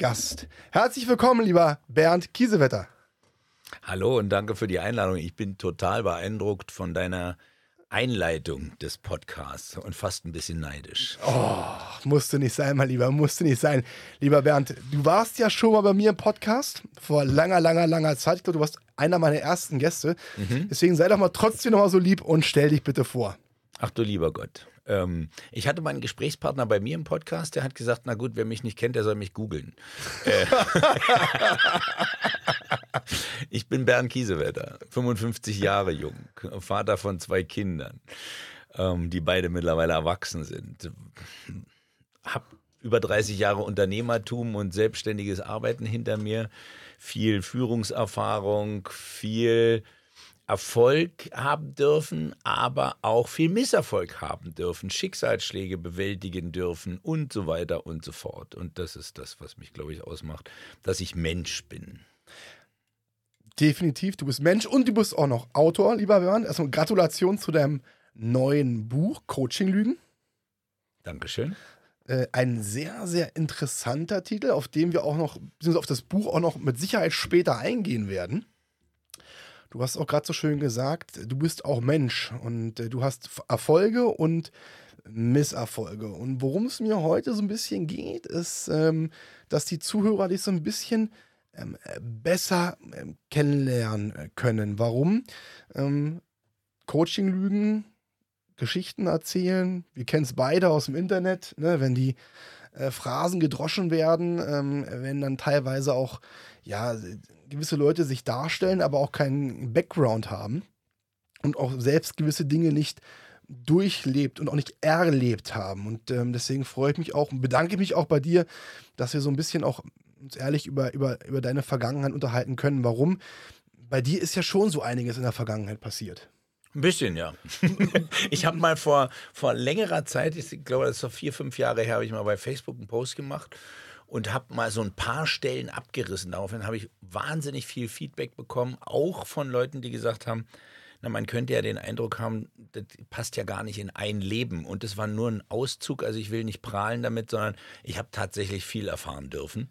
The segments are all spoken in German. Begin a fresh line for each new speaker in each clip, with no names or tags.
Gast. Herzlich willkommen, lieber Bernd Kiesewetter.
Hallo und danke für die Einladung. Ich bin total beeindruckt von deiner Einleitung des Podcasts und fast ein bisschen neidisch.
Oh, musste nicht sein, mein Lieber, musste nicht sein. Lieber Bernd, du warst ja schon mal bei mir im Podcast vor langer, langer, langer Zeit. Ich glaube, du warst einer meiner ersten Gäste. Mhm. Deswegen sei doch mal trotzdem noch mal so lieb und stell dich bitte vor.
Ach du lieber Gott. Ähm, ich hatte meinen Gesprächspartner bei mir im Podcast, der hat gesagt, na gut, wer mich nicht kennt, der soll mich googeln. Äh, ich bin Bernd Kiesewetter, 55 Jahre jung, Vater von zwei Kindern, ähm, die beide mittlerweile erwachsen sind. Hab über 30 Jahre Unternehmertum und selbstständiges Arbeiten hinter mir, viel Führungserfahrung, viel Erfolg haben dürfen, aber auch viel Misserfolg haben dürfen, Schicksalsschläge bewältigen dürfen und so weiter und so fort. Und das ist das, was mich, glaube ich, ausmacht, dass ich Mensch bin.
Definitiv, du bist Mensch und du bist auch noch Autor, lieber Björn. Erstmal Gratulation zu deinem neuen Buch, Coaching Lügen.
Dankeschön.
Äh, ein sehr, sehr interessanter Titel, auf den wir auch noch, beziehungsweise auf das Buch auch noch mit Sicherheit später eingehen werden. Du hast auch gerade so schön gesagt, du bist auch Mensch und äh, du hast Erfolge und Misserfolge. Und worum es mir heute so ein bisschen geht, ist, ähm, dass die Zuhörer dich so ein bisschen ähm, besser ähm, kennenlernen äh, können. Warum? Ähm, Coaching-Lügen, Geschichten erzählen. Wir kennen es beide aus dem Internet, ne? wenn die äh, Phrasen gedroschen werden, ähm, wenn dann teilweise auch ja, gewisse Leute sich darstellen, aber auch keinen Background haben und auch selbst gewisse Dinge nicht durchlebt und auch nicht erlebt haben. Und ähm, deswegen freue ich mich auch und bedanke mich auch bei dir, dass wir so ein bisschen auch uns ehrlich über, über, über deine Vergangenheit unterhalten können. Warum? Bei dir ist ja schon so einiges in der Vergangenheit passiert.
Ein bisschen, ja. ich habe mal vor, vor längerer Zeit, ich glaube, das ist so vier, fünf Jahre her, habe ich mal bei Facebook einen Post gemacht und habe mal so ein paar Stellen abgerissen. Daraufhin habe ich wahnsinnig viel Feedback bekommen, auch von Leuten, die gesagt haben, na, man könnte ja den Eindruck haben, das passt ja gar nicht in ein Leben. Und das war nur ein Auszug. Also ich will nicht prahlen damit, sondern ich habe tatsächlich viel erfahren dürfen.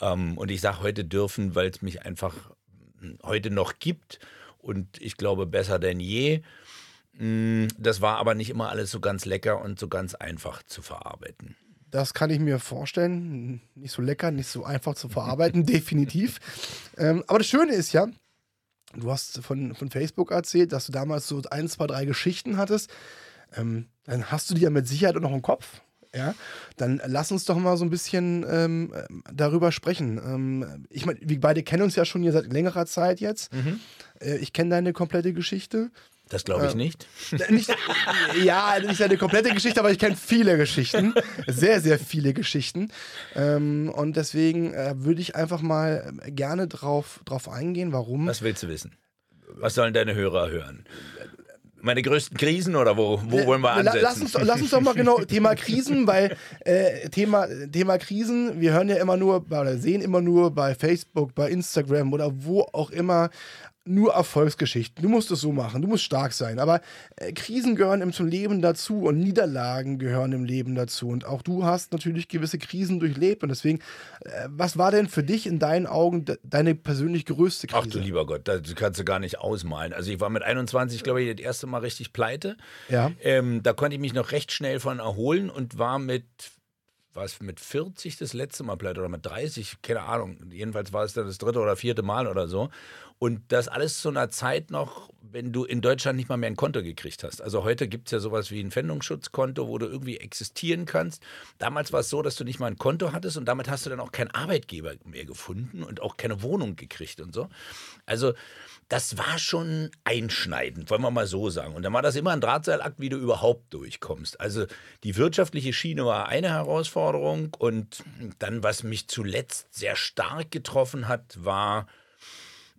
Ähm, und ich sage heute dürfen, weil es mich einfach heute noch gibt. Und ich glaube, besser denn je. Mm, das war aber nicht immer alles so ganz lecker und so ganz einfach zu verarbeiten.
Das kann ich mir vorstellen. Nicht so lecker, nicht so einfach zu verarbeiten, definitiv. Ähm, aber das Schöne ist ja, du hast von, von Facebook erzählt, dass du damals so ein, zwei, drei Geschichten hattest. Ähm, dann hast du die ja mit Sicherheit auch noch im Kopf. Ja, dann lass uns doch mal so ein bisschen ähm, darüber sprechen. Ähm, ich meine, wir beide kennen uns ja schon hier seit längerer Zeit jetzt. Mhm. Äh, ich kenne deine komplette Geschichte.
Das glaube ich äh, nicht.
nicht. Ja, nicht eine komplette Geschichte, aber ich kenne viele Geschichten. Sehr, sehr viele Geschichten. Ähm, und deswegen äh, würde ich einfach mal äh, gerne drauf, drauf eingehen, warum.
Was willst du wissen? Was sollen deine Hörer hören? Meine größten Krisen oder wo, wo wollen wir ansetzen?
Lass uns, lass uns doch mal genau Thema Krisen, weil äh, Thema, Thema Krisen, wir hören ja immer nur oder sehen immer nur bei Facebook, bei Instagram oder wo auch immer nur Erfolgsgeschichten. Du musst es so machen, du musst stark sein. Aber äh, Krisen gehören im zum Leben dazu und Niederlagen gehören im Leben dazu. Und auch du hast natürlich gewisse Krisen durchlebt. Und deswegen, äh, was war denn für dich in deinen Augen de deine persönlich größte Krise?
Ach du lieber Gott, das kannst du gar nicht ausmalen. Also ich war mit 21, glaube ich, das erste Mal richtig pleite.
Ja.
Ähm, da konnte ich mich noch recht schnell von erholen und war mit war es mit 40 das letzte Mal pleite oder mit 30, keine Ahnung. Jedenfalls war es dann das dritte oder vierte Mal oder so. Und das alles zu einer Zeit noch, wenn du in Deutschland nicht mal mehr ein Konto gekriegt hast. Also heute gibt es ja sowas wie ein Pfändungsschutzkonto, wo du irgendwie existieren kannst. Damals war es so, dass du nicht mal ein Konto hattest und damit hast du dann auch keinen Arbeitgeber mehr gefunden und auch keine Wohnung gekriegt und so. Also das war schon einschneidend, wollen wir mal so sagen. Und dann war das immer ein Drahtseilakt, wie du überhaupt durchkommst. Also die wirtschaftliche Schiene war eine Herausforderung. Und dann, was mich zuletzt sehr stark getroffen hat, war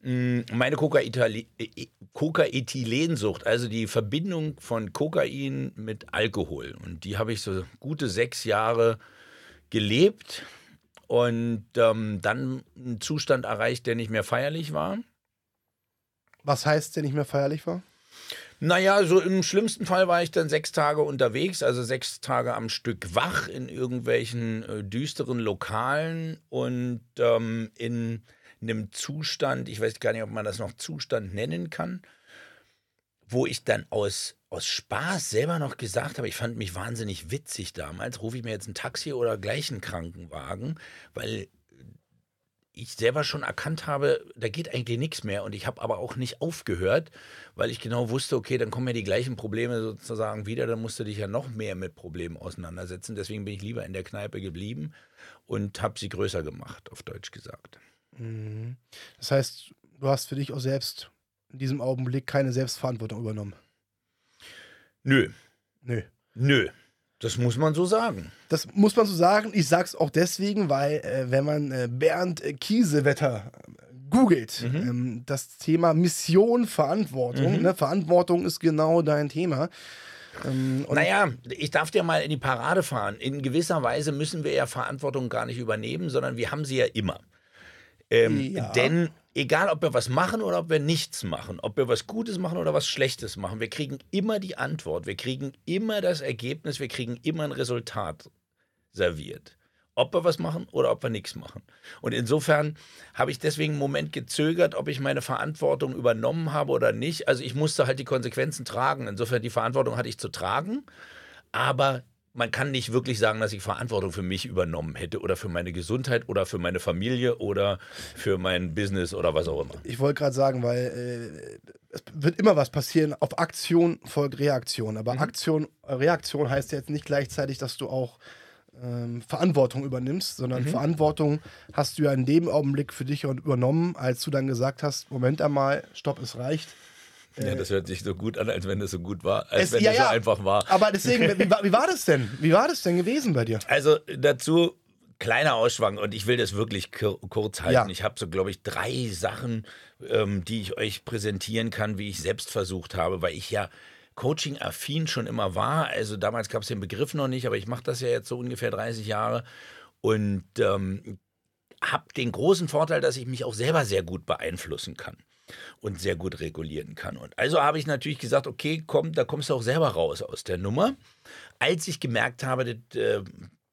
meine Coca-Ethylensucht, also die Verbindung von Kokain mit Alkohol. Und die habe ich so gute sechs Jahre gelebt und ähm, dann einen Zustand erreicht, der nicht mehr feierlich war.
Was heißt, der nicht mehr feierlich war?
Naja, so im schlimmsten Fall war ich dann sechs Tage unterwegs, also sechs Tage am Stück wach in irgendwelchen äh, düsteren Lokalen und ähm, in einem Zustand, ich weiß gar nicht, ob man das noch Zustand nennen kann, wo ich dann aus, aus Spaß selber noch gesagt habe, ich fand mich wahnsinnig witzig damals, rufe ich mir jetzt ein Taxi oder gleich einen Krankenwagen, weil ich selber schon erkannt habe, da geht eigentlich nichts mehr. Und ich habe aber auch nicht aufgehört, weil ich genau wusste, okay, dann kommen ja die gleichen Probleme sozusagen wieder, dann musst du dich ja noch mehr mit Problemen auseinandersetzen. Deswegen bin ich lieber in der Kneipe geblieben und habe sie größer gemacht, auf Deutsch gesagt.
Mhm. Das heißt, du hast für dich auch selbst in diesem Augenblick keine Selbstverantwortung übernommen.
Nö.
Nö.
Nö. Das muss man so sagen.
Das muss man so sagen. Ich sag's auch deswegen, weil äh, wenn man äh, Bernd Kiesewetter googelt, mhm. ähm, das Thema Mission, Verantwortung, mhm. ne? Verantwortung ist genau dein Thema.
Ähm, naja, ich darf dir mal in die Parade fahren. In gewisser Weise müssen wir ja Verantwortung gar nicht übernehmen, sondern wir haben sie ja immer. Ähm, ja. Denn egal, ob wir was machen oder ob wir nichts machen, ob wir was Gutes machen oder was Schlechtes machen, wir kriegen immer die Antwort, wir kriegen immer das Ergebnis, wir kriegen immer ein Resultat serviert. Ob wir was machen oder ob wir nichts machen. Und insofern habe ich deswegen einen Moment gezögert, ob ich meine Verantwortung übernommen habe oder nicht. Also ich musste halt die Konsequenzen tragen. Insofern die Verantwortung hatte ich zu tragen. Aber man kann nicht wirklich sagen, dass ich Verantwortung für mich übernommen hätte oder für meine Gesundheit oder für meine Familie oder für mein Business oder was auch immer.
Ich wollte gerade sagen, weil äh, es wird immer was passieren. Auf Aktion folgt Reaktion. Aber mhm. Aktion, Reaktion heißt jetzt nicht gleichzeitig, dass du auch ähm, Verantwortung übernimmst, sondern mhm. Verantwortung hast du ja in dem Augenblick für dich übernommen, als du dann gesagt hast: Moment einmal, stopp, es reicht
ja, das hört sich so gut an, als wenn das so gut war, als es, wenn ja, das so einfach war.
Aber deswegen, wie, wie, war das denn? Wie war das denn gewesen bei dir?
Also dazu kleiner Ausschwang und ich will das wirklich kurz halten. Ja. Ich habe so, glaube ich, drei Sachen, ähm, die ich euch präsentieren kann, wie ich selbst versucht habe, weil ich ja Coaching-affin schon immer war. Also damals gab es den Begriff noch nicht, aber ich mache das ja jetzt so ungefähr 30 Jahre und ähm, habe den großen Vorteil, dass ich mich auch selber sehr gut beeinflussen kann und sehr gut regulieren kann. Und also habe ich natürlich gesagt, okay, komm, da kommst du auch selber raus aus der Nummer. Als ich gemerkt habe, das äh,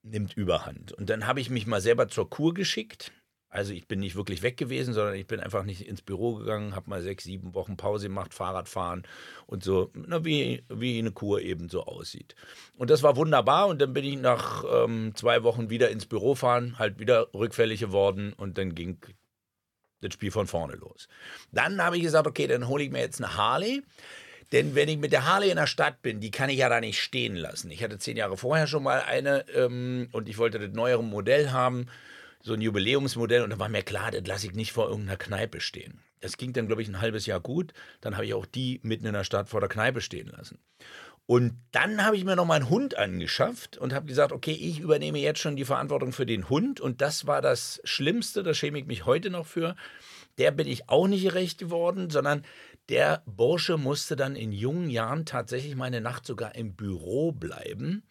nimmt Überhand. Und dann habe ich mich mal selber zur Kur geschickt. Also ich bin nicht wirklich weg gewesen, sondern ich bin einfach nicht ins Büro gegangen, habe mal sechs, sieben Wochen Pause gemacht, Fahrrad fahren und so, na, wie, wie eine Kur eben so aussieht. Und das war wunderbar und dann bin ich nach ähm, zwei Wochen wieder ins Büro fahren, halt wieder rückfällig geworden und dann ging das Spiel von vorne los. Dann habe ich gesagt, okay, dann hole ich mir jetzt eine Harley. Denn wenn ich mit der Harley in der Stadt bin, die kann ich ja da nicht stehen lassen. Ich hatte zehn Jahre vorher schon mal eine ähm, und ich wollte das neuere Modell haben, so ein Jubiläumsmodell. Und da war mir klar, das lasse ich nicht vor irgendeiner Kneipe stehen. Das ging dann, glaube ich, ein halbes Jahr gut. Dann habe ich auch die mitten in der Stadt vor der Kneipe stehen lassen. Und dann habe ich mir noch mal einen Hund angeschafft und habe gesagt, okay, ich übernehme jetzt schon die Verantwortung für den Hund. Und das war das Schlimmste, da schäme ich mich heute noch für. Der bin ich auch nicht gerecht geworden, sondern der Bursche musste dann in jungen Jahren tatsächlich meine Nacht sogar im Büro bleiben,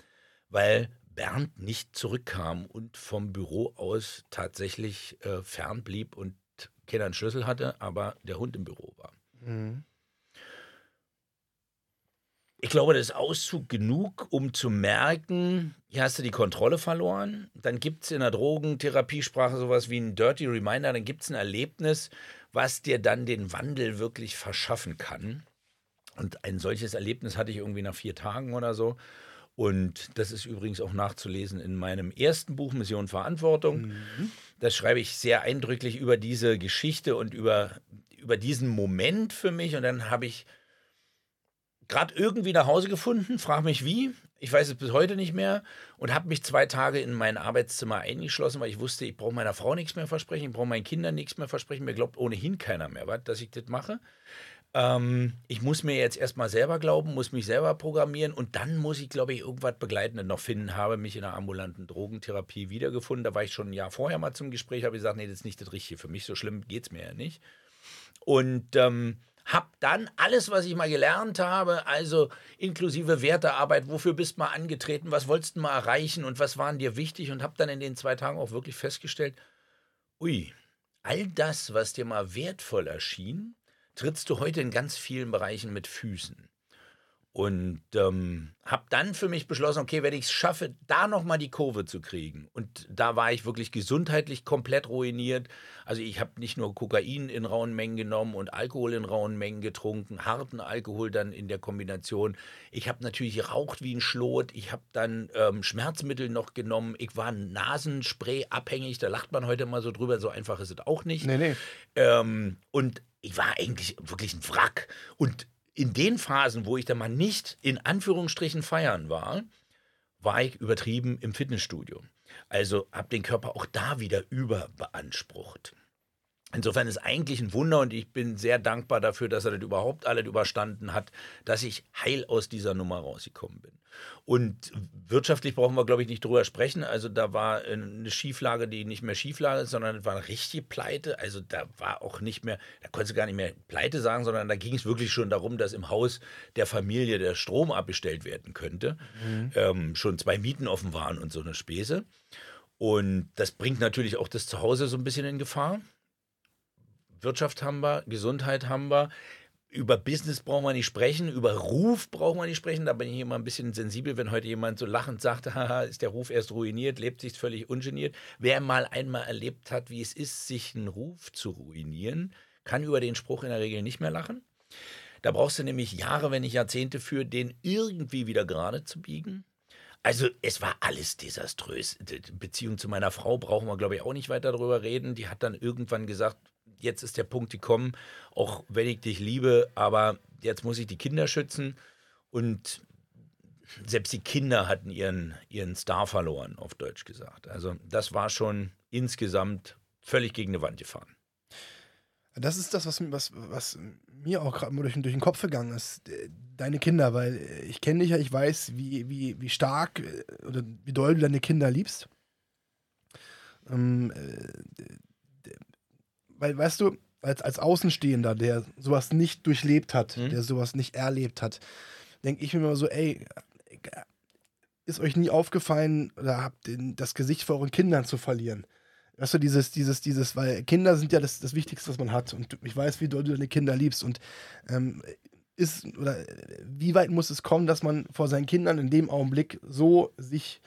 weil Bernd nicht zurückkam und vom Büro aus tatsächlich äh, fern blieb und keiner einen Schlüssel hatte, aber der Hund im Büro war. Mhm. Ich glaube, das ist Auszug genug, um zu merken, hier hast du die Kontrolle verloren. Dann gibt es in der Drogentherapiesprache sowas wie ein Dirty Reminder, dann gibt es ein Erlebnis, was dir dann den Wandel wirklich verschaffen kann. Und ein solches Erlebnis hatte ich irgendwie nach vier Tagen oder so. Und das ist übrigens auch nachzulesen in meinem ersten Buch Mission Verantwortung. Mhm. Das schreibe ich sehr eindrücklich über diese Geschichte und über, über diesen Moment für mich. Und dann habe ich gerade irgendwie nach Hause gefunden, frage mich wie. Ich weiß es bis heute nicht mehr und habe mich zwei Tage in mein Arbeitszimmer eingeschlossen, weil ich wusste, ich brauche meiner Frau nichts mehr versprechen, ich brauche meinen Kindern nichts mehr versprechen. Mir glaubt ohnehin keiner mehr, was, dass ich das mache. Ähm, ich muss mir jetzt erstmal selber glauben, muss mich selber programmieren und dann muss ich, glaube ich, irgendwas Begleitendes noch finden. Habe mich in der ambulanten Drogentherapie wiedergefunden. Da war ich schon ein Jahr vorher mal zum Gespräch, habe gesagt, nee, das ist nicht das Richtige für mich. So schlimm geht es mir ja nicht. Und ähm, habe dann alles, was ich mal gelernt habe, also inklusive Wertearbeit, wofür bist du mal angetreten, was wolltest du mal erreichen und was waren dir wichtig und habe dann in den zwei Tagen auch wirklich festgestellt, ui, all das, was dir mal wertvoll erschien, trittst du heute in ganz vielen Bereichen mit Füßen. Und ähm, habe dann für mich beschlossen, okay, wenn ich es schaffe, da nochmal die Kurve zu kriegen. Und da war ich wirklich gesundheitlich komplett ruiniert. Also ich habe nicht nur Kokain in rauen Mengen genommen und Alkohol in rauen Mengen getrunken, harten Alkohol dann in der Kombination. Ich habe natürlich geraucht wie ein Schlot. Ich habe dann ähm, Schmerzmittel noch genommen. Ich war Nasenspray abhängig. Da lacht man heute mal so drüber. So einfach ist es auch nicht.
Nee, nee.
Ähm, und ich war eigentlich wirklich ein Wrack. Und in den Phasen, wo ich dann mal nicht in Anführungsstrichen feiern war, war ich übertrieben im Fitnessstudio. Also habe den Körper auch da wieder überbeansprucht. Insofern ist eigentlich ein Wunder und ich bin sehr dankbar dafür, dass er das überhaupt alles überstanden hat, dass ich heil aus dieser Nummer rausgekommen bin. Und wirtschaftlich brauchen wir, glaube ich, nicht drüber sprechen. Also da war eine Schieflage, die nicht mehr Schieflage ist, sondern es war eine richtige Pleite. Also da war auch nicht mehr, da konntest du gar nicht mehr Pleite sagen, sondern da ging es wirklich schon darum, dass im Haus der Familie der Strom abbestellt werden könnte. Mhm. Ähm, schon zwei Mieten offen waren und so eine Späße. Und das bringt natürlich auch das Zuhause so ein bisschen in Gefahr. Wirtschaft haben wir, Gesundheit haben wir. Über Business brauchen wir nicht sprechen, über Ruf brauchen wir nicht sprechen. Da bin ich immer ein bisschen sensibel, wenn heute jemand so lachend sagt, haha, ist der Ruf erst ruiniert, lebt sich völlig ungeniert. Wer mal einmal erlebt hat, wie es ist, sich einen Ruf zu ruinieren, kann über den Spruch in der Regel nicht mehr lachen. Da brauchst du nämlich Jahre, wenn nicht Jahrzehnte für, den irgendwie wieder gerade zu biegen. Also es war alles desaströs. Beziehung zu meiner Frau brauchen wir, glaube ich, auch nicht weiter darüber reden. Die hat dann irgendwann gesagt, jetzt ist der Punkt gekommen, auch wenn ich dich liebe, aber jetzt muss ich die Kinder schützen. Und selbst die Kinder hatten ihren, ihren Star verloren, auf Deutsch gesagt. Also das war schon insgesamt völlig gegen eine Wand gefahren.
Das ist das, was, was, was mir auch gerade durch, durch den Kopf gegangen ist. Deine Kinder, weil ich kenne dich ja, ich weiß, wie, wie, wie stark äh, oder wie doll du deine Kinder liebst. Ähm, äh, weil, weißt du, als, als Außenstehender, der sowas nicht durchlebt hat, mhm. der sowas nicht erlebt hat, denke ich mir immer so, ey, ist euch nie aufgefallen oder habt das Gesicht vor euren Kindern zu verlieren? Weißt du, dieses, dieses, dieses, weil Kinder sind ja das, das Wichtigste, was man hat. Und ich weiß, wie du deine Kinder liebst. Und ähm, ist, oder wie weit muss es kommen, dass man vor seinen Kindern in dem Augenblick so sich,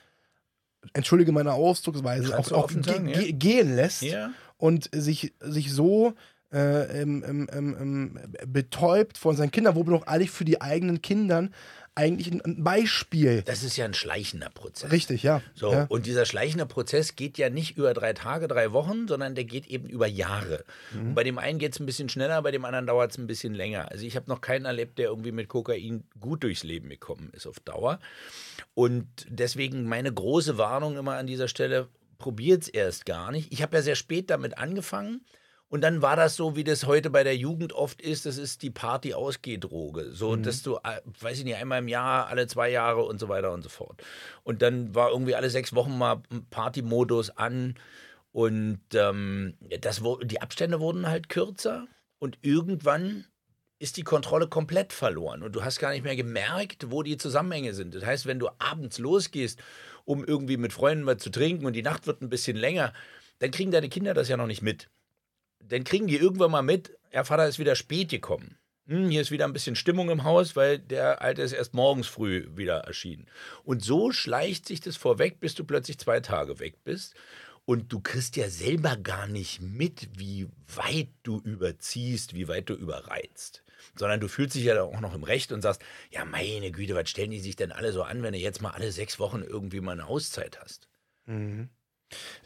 entschuldige meine Ausdrucksweise, auch, auch ge sagen, ja? gehen lässt, ja und sich, sich so äh, ähm, ähm, ähm, betäubt von seinen Kindern, wo man doch eigentlich für die eigenen Kindern eigentlich ein Beispiel.
Das ist ja ein schleichender Prozess.
Richtig, ja.
So,
ja.
und dieser schleichende Prozess geht ja nicht über drei Tage, drei Wochen, sondern der geht eben über Jahre. Mhm. bei dem einen geht es ein bisschen schneller, bei dem anderen dauert es ein bisschen länger. Also ich habe noch keinen erlebt, der irgendwie mit Kokain gut durchs Leben gekommen ist auf Dauer. Und deswegen meine große Warnung immer an dieser Stelle, probiert es erst gar nicht. Ich habe ja sehr spät damit angefangen. Und dann war das so, wie das heute bei der Jugend oft ist, das ist die Party-Ausgehdroge. So, mhm. dass du, äh, weiß ich nicht, einmal im Jahr, alle zwei Jahre und so weiter und so fort. Und dann war irgendwie alle sechs Wochen mal Party-Modus an. Und ähm, das, die Abstände wurden halt kürzer. Und irgendwann ist die Kontrolle komplett verloren. Und du hast gar nicht mehr gemerkt, wo die Zusammenhänge sind. Das heißt, wenn du abends losgehst um irgendwie mit Freunden mal zu trinken und die Nacht wird ein bisschen länger, dann kriegen deine Kinder das ja noch nicht mit. Dann kriegen die irgendwann mal mit, der Vater ist wieder spät gekommen. Hm, hier ist wieder ein bisschen Stimmung im Haus, weil der Alte ist erst morgens früh wieder erschienen. Und so schleicht sich das vorweg, bis du plötzlich zwei Tage weg bist. Und du kriegst ja selber gar nicht mit, wie weit du überziehst, wie weit du überreizt sondern du fühlst dich ja auch noch im Recht und sagst, ja meine Güte, was stellen die sich denn alle so an, wenn du jetzt mal alle sechs Wochen irgendwie mal eine Auszeit hast? Mhm.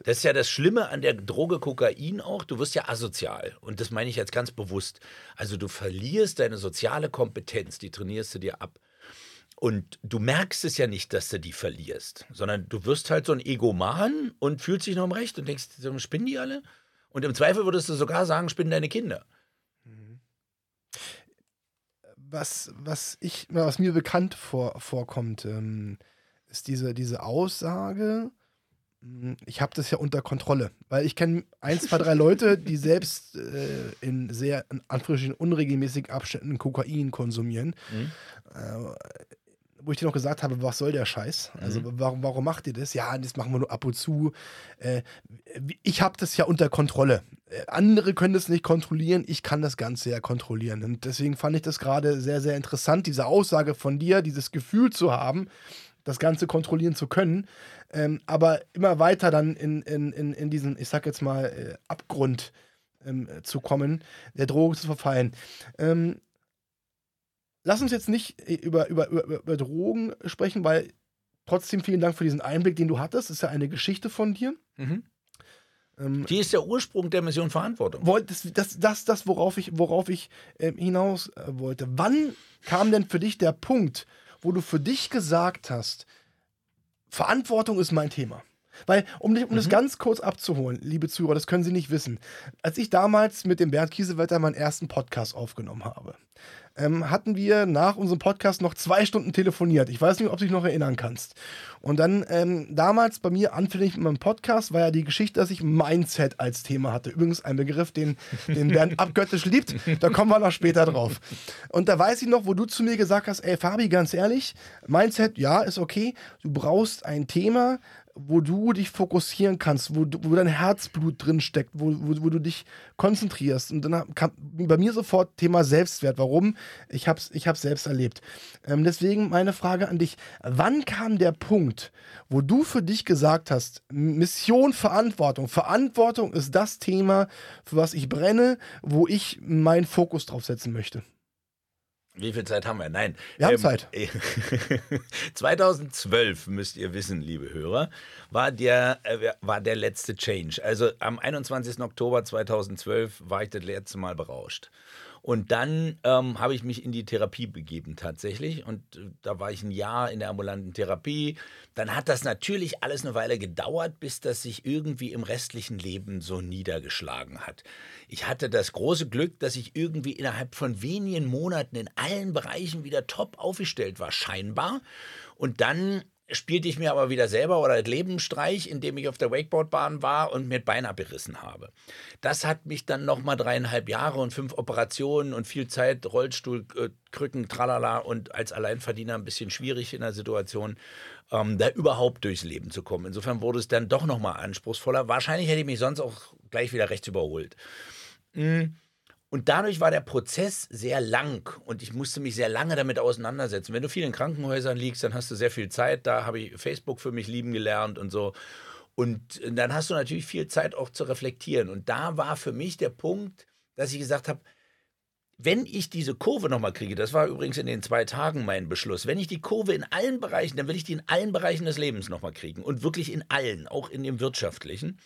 Das ist ja das Schlimme an der Droge Kokain auch. Du wirst ja asozial. Und das meine ich jetzt ganz bewusst. Also du verlierst deine soziale Kompetenz, die trainierst du dir ab. Und du merkst es ja nicht, dass du die verlierst, sondern du wirst halt so ein Egoman und fühlst dich noch im Recht und denkst, spinnen die alle? Und im Zweifel würdest du sogar sagen, spinnen deine Kinder.
Was, was ich, was mir bekannt vor, vorkommt, ähm, ist diese, diese Aussage, hm, ich habe das ja unter Kontrolle. Weil ich kenne ein, zwei, drei Leute, die selbst äh, in sehr, in Anführungsstrichen, unregelmäßigen Abständen Kokain konsumieren. Mhm. Äh, wo ich dir noch gesagt habe, was soll der Scheiß? Also mhm. warum, warum macht ihr das? Ja, das machen wir nur ab und zu. Äh, ich habe das ja unter Kontrolle. Äh, andere können das nicht kontrollieren, ich kann das Ganze ja kontrollieren. Und deswegen fand ich das gerade sehr, sehr interessant, diese Aussage von dir, dieses Gefühl zu haben, das Ganze kontrollieren zu können, ähm, aber immer weiter dann in, in, in, in diesen, ich sag jetzt mal, äh, Abgrund ähm, zu kommen, der Droge zu verfallen. Ähm, lass uns jetzt nicht äh, über, über, über, über Drogen sprechen, weil trotzdem vielen Dank für diesen Einblick, den du hattest. Das ist ja eine Geschichte von dir. Mhm.
Ähm, Die ist der Ursprung der Mission Verantwortung.
Das, das, das, das worauf ich, worauf ich äh, hinaus äh, wollte. Wann kam denn für dich der Punkt, wo du für dich gesagt hast, Verantwortung ist mein Thema? Weil, um, um mhm. das ganz kurz abzuholen, liebe Zuhörer, das können Sie nicht wissen. Als ich damals mit dem Bernd Kiesewetter meinen ersten Podcast aufgenommen habe, ähm, hatten wir nach unserem Podcast noch zwei Stunden telefoniert. Ich weiß nicht, ob du dich noch erinnern kannst. Und dann ähm, damals bei mir anfänglich mit meinem Podcast war ja die Geschichte, dass ich Mindset als Thema hatte. Übrigens ein Begriff, den, den Bernd abgöttisch liebt. Da kommen wir noch später drauf. Und da weiß ich noch, wo du zu mir gesagt hast, ey Fabi, ganz ehrlich, Mindset, ja, ist okay. Du brauchst ein Thema, wo du dich fokussieren kannst, wo, wo dein Herzblut drin steckt, wo, wo, wo du dich konzentrierst. Und dann kam bei mir sofort Thema Selbstwert. Warum? Ich habe es ich hab's selbst erlebt. Ähm, deswegen meine Frage an dich. Wann kam der Punkt, wo du für dich gesagt hast, Mission, Verantwortung. Verantwortung ist das Thema, für was ich brenne, wo ich meinen Fokus drauf setzen möchte?
Wie viel Zeit haben wir? Nein.
Wir haben ähm, Zeit.
2012, müsst ihr wissen, liebe Hörer, war der, äh, war der letzte Change. Also am 21. Oktober 2012 war ich das letzte Mal berauscht. Und dann ähm, habe ich mich in die Therapie begeben tatsächlich. Und äh, da war ich ein Jahr in der ambulanten Therapie. Dann hat das natürlich alles eine Weile gedauert, bis das sich irgendwie im restlichen Leben so niedergeschlagen hat. Ich hatte das große Glück, dass ich irgendwie innerhalb von wenigen Monaten in allen Bereichen wieder top aufgestellt war, scheinbar. Und dann spielte ich mir aber wieder selber oder Lebenstreich, indem ich auf der Wakeboardbahn war und mir Bein abgerissen habe. Das hat mich dann nochmal dreieinhalb Jahre und fünf Operationen und viel Zeit, Rollstuhl, äh, Krücken, tralala und als Alleinverdiener ein bisschen schwierig in der Situation, ähm, da überhaupt durchs Leben zu kommen. Insofern wurde es dann doch nochmal anspruchsvoller. Wahrscheinlich hätte ich mich sonst auch gleich wieder rechts überholt. Mhm. Und dadurch war der Prozess sehr lang und ich musste mich sehr lange damit auseinandersetzen. Wenn du viel in Krankenhäusern liegst, dann hast du sehr viel Zeit. Da habe ich Facebook für mich lieben gelernt und so. Und dann hast du natürlich viel Zeit auch zu reflektieren. Und da war für mich der Punkt, dass ich gesagt habe, wenn ich diese Kurve nochmal kriege, das war übrigens in den zwei Tagen mein Beschluss, wenn ich die Kurve in allen Bereichen, dann will ich die in allen Bereichen des Lebens nochmal kriegen und wirklich in allen, auch in dem wirtschaftlichen,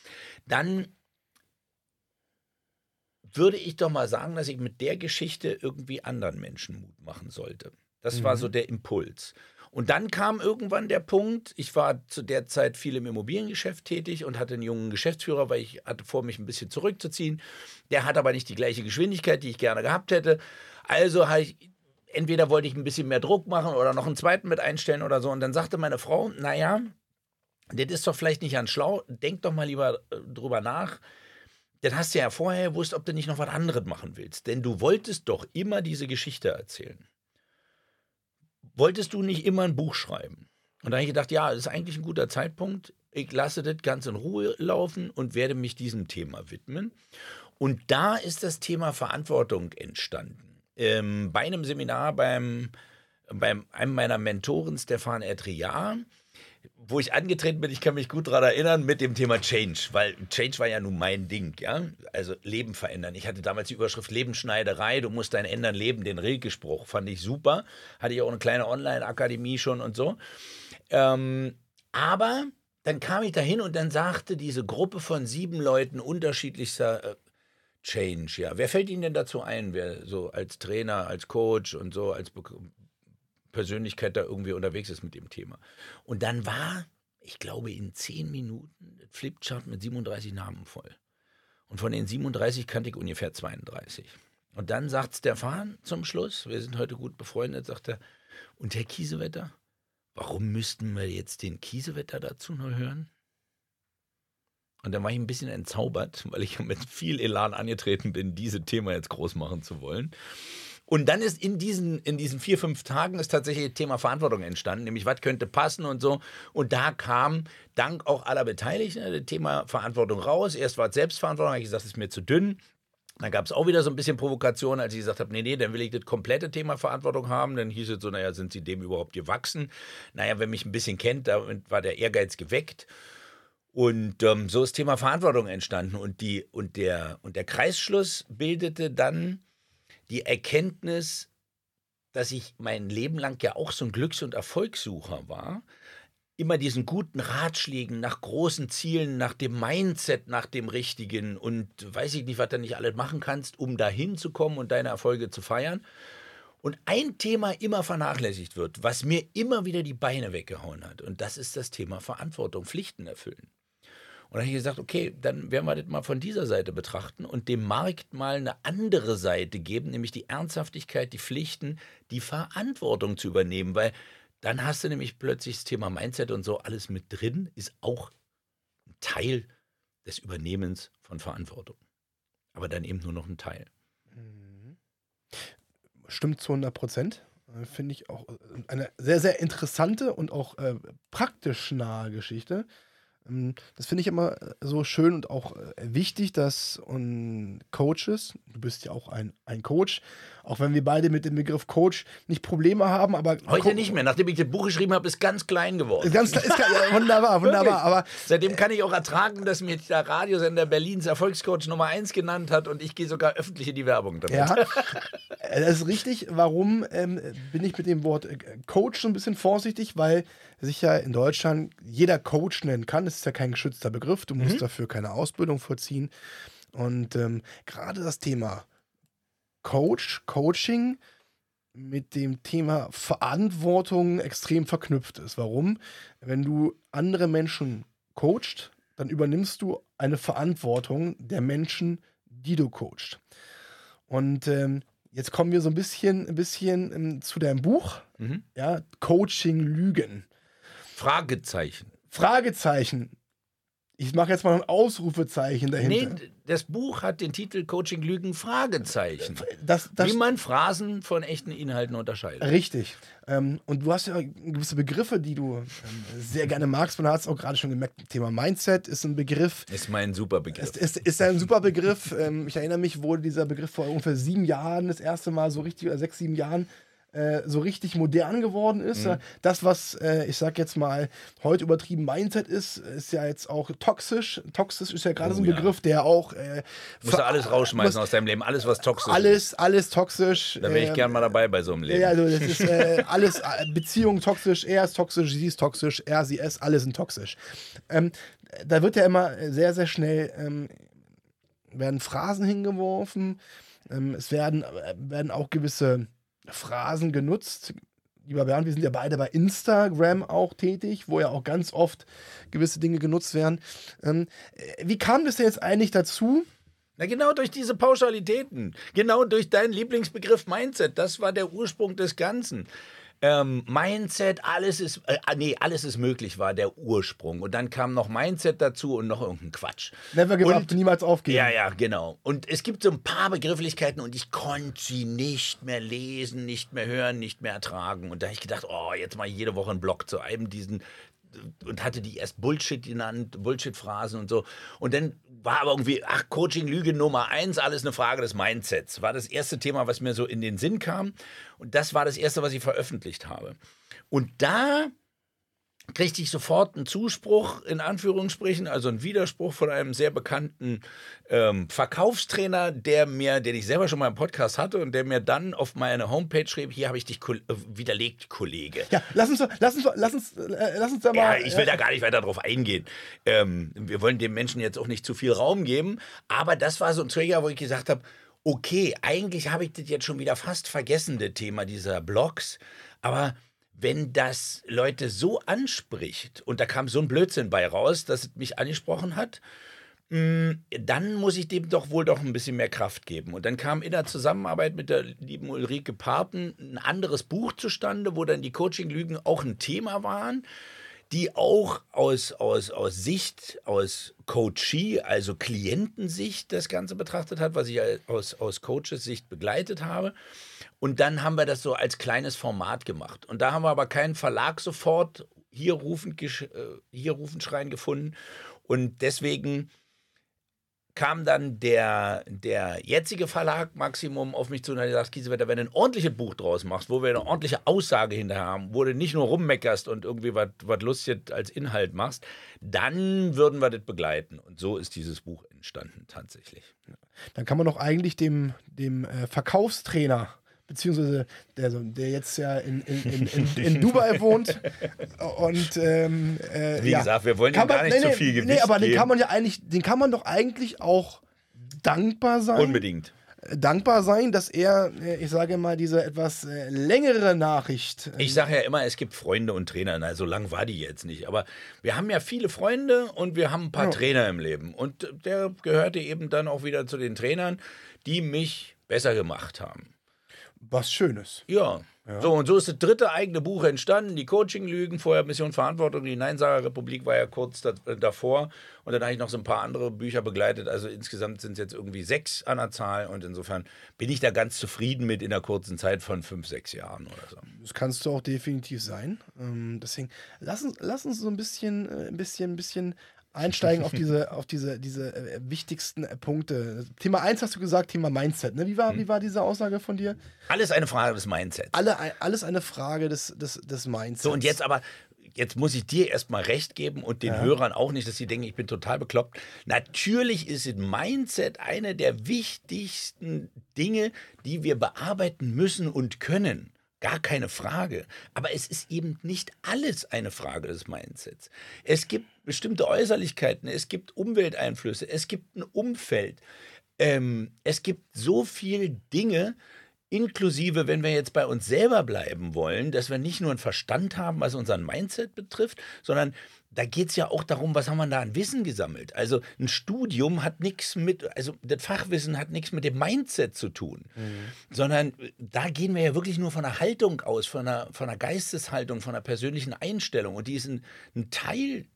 dann würde ich doch mal sagen, dass ich mit der Geschichte irgendwie anderen Menschen Mut machen sollte. Das mhm. war so der Impuls. Und dann kam irgendwann der Punkt, ich war zu der Zeit viel im Immobiliengeschäft tätig und hatte einen jungen Geschäftsführer, weil ich hatte vor, mich ein bisschen zurückzuziehen. Der hat aber nicht die gleiche Geschwindigkeit, die ich gerne gehabt hätte. Also habe ich, entweder wollte ich ein bisschen mehr Druck machen oder noch einen zweiten mit einstellen oder so. Und dann sagte meine Frau, naja, das ist doch vielleicht nicht ganz schlau, denk doch mal lieber äh, drüber nach dann hast du ja vorher gewusst, ob du nicht noch was anderes machen willst. Denn du wolltest doch immer diese Geschichte erzählen. Wolltest du nicht immer ein Buch schreiben? Und da habe ich gedacht, ja, das ist eigentlich ein guter Zeitpunkt. Ich lasse das ganz in Ruhe laufen und werde mich diesem Thema widmen. Und da ist das Thema Verantwortung entstanden. Ähm, bei einem Seminar beim, beim einem meiner Mentoren, Stefan Etriar, wo ich angetreten bin, ich kann mich gut daran erinnern, mit dem Thema Change, weil Change war ja nun mein Ding, ja. Also Leben verändern. Ich hatte damals die Überschrift Lebensschneiderei, du musst dein Ändern leben, den Rilke-Spruch, fand ich super. Hatte ich auch eine kleine Online-Akademie schon und so. Ähm, aber dann kam ich dahin und dann sagte diese Gruppe von sieben Leuten unterschiedlichster äh, Change, ja. Wer fällt Ihnen denn dazu ein, wer so als Trainer, als Coach und so, als Persönlichkeit da irgendwie unterwegs ist mit dem Thema. Und dann war, ich glaube, in zehn Minuten Flipchart mit 37 Namen voll. Und von den 37 kannte ich ungefähr 32. Und dann sagt Stefan zum Schluss, wir sind heute gut befreundet, sagt er, und Herr Kiesewetter, warum müssten wir jetzt den Kiesewetter dazu noch hören? Und dann war ich ein bisschen entzaubert, weil ich mit viel Elan angetreten bin, dieses Thema jetzt groß machen zu wollen. Und dann ist in diesen, in diesen vier, fünf Tagen ist tatsächlich das Thema Verantwortung entstanden, nämlich was könnte passen und so. Und da kam dank auch aller Beteiligten das Thema Verantwortung raus. Erst war es Selbstverantwortung, habe ich gesagt, es ist mir zu dünn. Dann gab es auch wieder so ein bisschen Provokation, als ich gesagt habe, nee, nee, dann will ich das komplette Thema Verantwortung haben. Dann hieß es so, naja, sind Sie dem überhaupt gewachsen? Naja, wer mich ein bisschen kennt, da war der Ehrgeiz geweckt. Und ähm, so ist Thema Verantwortung entstanden. Und, die, und, der, und der Kreisschluss bildete dann die Erkenntnis, dass ich mein Leben lang ja auch so ein Glücks- und Erfolgssucher war. Immer diesen guten Ratschlägen nach großen Zielen, nach dem Mindset, nach dem Richtigen und weiß ich nicht, was du nicht alles machen kannst, um dahin zu kommen und deine Erfolge zu feiern. Und ein Thema immer vernachlässigt wird, was mir immer wieder die Beine weggehauen hat, und das ist das Thema Verantwortung, Pflichten erfüllen. Und dann habe ich gesagt, okay, dann werden wir das mal von dieser Seite betrachten und dem Markt mal eine andere Seite geben, nämlich die Ernsthaftigkeit, die Pflichten, die Verantwortung zu übernehmen, weil dann hast du nämlich plötzlich das Thema Mindset und so alles mit drin, ist auch ein Teil des Übernehmens von Verantwortung. Aber dann eben nur noch ein Teil.
Mhm. Stimmt zu 100 Prozent. Äh, Finde ich auch äh, eine sehr, sehr interessante und auch äh, praktisch nahe Geschichte. Ähm, das finde ich immer äh, so schön und auch äh, wichtig, dass und Coaches, du bist ja auch ein, ein Coach, auch wenn wir beide mit dem Begriff Coach nicht Probleme haben, aber.
Heute nicht mehr. Nachdem ich das Buch geschrieben habe, ist ganz klein geworden.
Ganz, ist, ja, wunderbar, wunderbar. aber
Seitdem kann ich auch ertragen, dass mir der Radiosender Berlins Erfolgscoach Nummer 1 genannt hat und ich gehe sogar öffentlich in die Werbung damit.
Ja, das ist richtig. Warum ähm, bin ich mit dem Wort äh, Coach so ein bisschen vorsichtig? Weil sich ja in Deutschland jeder Coach nennen kann. Das ist ja kein geschützter Begriff. Du musst mhm. dafür keine Ausbildung vollziehen. Und ähm, gerade das Thema Coach, Coaching mit dem Thema Verantwortung extrem verknüpft ist. Warum? Wenn du andere Menschen coachst, dann übernimmst du eine Verantwortung der Menschen, die du coachst. Und ähm, jetzt kommen wir so ein bisschen, ein bisschen ähm, zu deinem Buch, mhm. ja, Coaching Lügen.
Fragezeichen.
Fragezeichen. Ich mache jetzt mal ein Ausrufezeichen dahinter.
Nee, das Buch hat den Titel Coaching Lügen Fragezeichen.
Das, das,
Wie man Phrasen von echten Inhalten unterscheidet.
Richtig. Ähm, und du hast ja gewisse Begriffe, die du ähm, sehr gerne magst. Man hat es auch gerade schon gemerkt, Thema Mindset ist ein Begriff.
Ist mein super Begriff.
Ist, ist, ist ein super Begriff. ähm, ich erinnere mich, wurde dieser Begriff vor ungefähr sieben Jahren das erste Mal so richtig, oder sechs, sieben Jahren äh, so richtig modern geworden ist. Mhm. Das, was äh, ich sag jetzt mal heute übertrieben Mindset ist, ist ja jetzt auch toxisch. Toxisch ist ja gerade oh, so ein ja. Begriff, der auch. Äh,
Musst du alles rausschmeißen aus deinem Leben, alles was toxisch
alles, ist. Alles toxisch.
Da wäre ich äh, gern mal dabei bei so einem Leben.
Ja, also das ist äh, alles äh, Beziehung toxisch, er ist toxisch, sie ist toxisch, er, sie, es, alle sind toxisch. Ähm, da wird ja immer sehr, sehr schnell ähm, werden Phrasen hingeworfen. Ähm, es werden, werden auch gewisse Phrasen genutzt. Lieber Bernd, wir sind ja beide bei Instagram auch tätig, wo ja auch ganz oft gewisse Dinge genutzt werden. Ähm, äh, wie kam das denn jetzt eigentlich dazu?
Na genau durch diese Pauschalitäten, genau durch deinen Lieblingsbegriff Mindset, das war der Ursprung des Ganzen ähm, Mindset, alles ist, äh, ah, nee, alles ist möglich, war der Ursprung. Und dann kam noch Mindset dazu und noch irgendein Quatsch.
Never give up, niemals aufgeben.
Ja, ja, genau. Und es gibt so ein paar Begrifflichkeiten und ich konnte sie nicht mehr lesen, nicht mehr hören, nicht mehr ertragen. Und da habe ich gedacht, oh, jetzt mal jede Woche einen Blog zu einem diesen und hatte die erst Bullshit genannt, Bullshit-Phrasen und so. Und dann war aber irgendwie, ach, Coaching-Lüge Nummer eins, alles eine Frage des Mindsets. War das erste Thema, was mir so in den Sinn kam. Und das war das erste, was ich veröffentlicht habe. Und da kriegte ich sofort einen Zuspruch, in Anführungsstrichen, also einen Widerspruch von einem sehr bekannten ähm, Verkaufstrainer, der mir, den ich selber schon mal im Podcast hatte und der mir dann auf meine Homepage schrieb, hier habe ich dich äh, widerlegt, Kollege.
Ja, lass uns, lass uns, lass uns, äh, lass uns da mal...
Ja, ich will ja. da gar nicht weiter drauf eingehen. Ähm, wir wollen dem Menschen jetzt auch nicht zu viel Raum geben, aber das war so ein Trigger, wo ich gesagt habe, okay, eigentlich habe ich das jetzt schon wieder fast vergessen, das Thema dieser Blogs, aber wenn das Leute so anspricht, und da kam so ein Blödsinn bei raus, dass es mich angesprochen hat, Mm, dann muss ich dem doch wohl doch ein bisschen mehr Kraft geben. Und dann kam in der Zusammenarbeit mit der lieben Ulrike Parten ein anderes Buch zustande, wo dann die Coaching-Lügen auch ein Thema waren, die auch aus, aus, aus Sicht, aus Coachee, also Klientensicht das Ganze betrachtet hat, was ich aus, aus Coaches Sicht begleitet habe. Und dann haben wir das so als kleines Format gemacht. Und da haben wir aber keinen Verlag sofort hier rufend, äh, hier rufend schreien gefunden. Und deswegen kam dann der, der jetzige Verlag Maximum auf mich zu und hat gesagt, Kiesewetter, wenn du ein ordentliches Buch draus machst, wo wir eine ordentliche Aussage hinterher haben, wo du nicht nur rummeckerst und irgendwie was Lustiges als Inhalt machst, dann würden wir das begleiten. Und so ist dieses Buch entstanden tatsächlich.
Dann kann man doch eigentlich dem, dem äh, Verkaufstrainer beziehungsweise der, der jetzt ja in, in, in, in Dubai wohnt. Und ähm,
äh, wie ja. gesagt, wir wollen ja gar nicht nee, zu viel Gewicht Nee,
aber
geben.
den kann man ja eigentlich, den kann man doch eigentlich auch dankbar sein.
Unbedingt.
Dankbar sein, dass er, äh, ich sage mal, diese etwas äh, längere Nachricht.
Ich sage ja immer, es gibt Freunde und Trainer. Na, so lang war die jetzt nicht. Aber wir haben ja viele Freunde und wir haben ein paar ja. Trainer im Leben. Und der gehörte eben dann auch wieder zu den Trainern, die mich besser gemacht haben
was Schönes.
Ja. ja. So, und so ist das dritte eigene Buch entstanden, die Coaching-Lügen, vorher Mission Verantwortung, die Neinsager-Republik war ja kurz da, äh, davor und dann habe ich noch so ein paar andere Bücher begleitet, also insgesamt sind es jetzt irgendwie sechs an der Zahl und insofern bin ich da ganz zufrieden mit in der kurzen Zeit von fünf, sechs Jahren oder so.
Das kannst du auch definitiv sein. Ähm, deswegen, lass uns, lass uns so ein bisschen, äh, ein bisschen, ein bisschen einsteigen auf diese, auf diese, diese äh, wichtigsten äh, Punkte. Thema 1 hast du gesagt, Thema Mindset. Ne? Wie, war, hm. wie war diese Aussage von dir?
Alles eine Frage des Mindsets.
Alle, alles eine Frage des, des, des Mindsets.
So, und jetzt aber, jetzt muss ich dir erstmal recht geben und den ja. Hörern auch nicht, dass sie denken, ich bin total bekloppt. Natürlich ist das Mindset eine der wichtigsten Dinge, die wir bearbeiten müssen und können. Gar keine Frage. Aber es ist eben nicht alles eine Frage des Mindsets. Es gibt bestimmte Äußerlichkeiten, es gibt Umwelteinflüsse, es gibt ein Umfeld. Ähm, es gibt so viele Dinge, inklusive, wenn wir jetzt bei uns selber bleiben wollen, dass wir nicht nur einen Verstand haben, was unseren Mindset betrifft, sondern da geht es ja auch darum, was haben wir da an Wissen gesammelt. Also ein Studium hat nichts mit, also das Fachwissen hat nichts mit dem Mindset zu tun, mhm. sondern da gehen wir ja wirklich nur von einer Haltung aus, von einer, von einer Geisteshaltung, von einer persönlichen Einstellung. Und die ist ein, ein Teil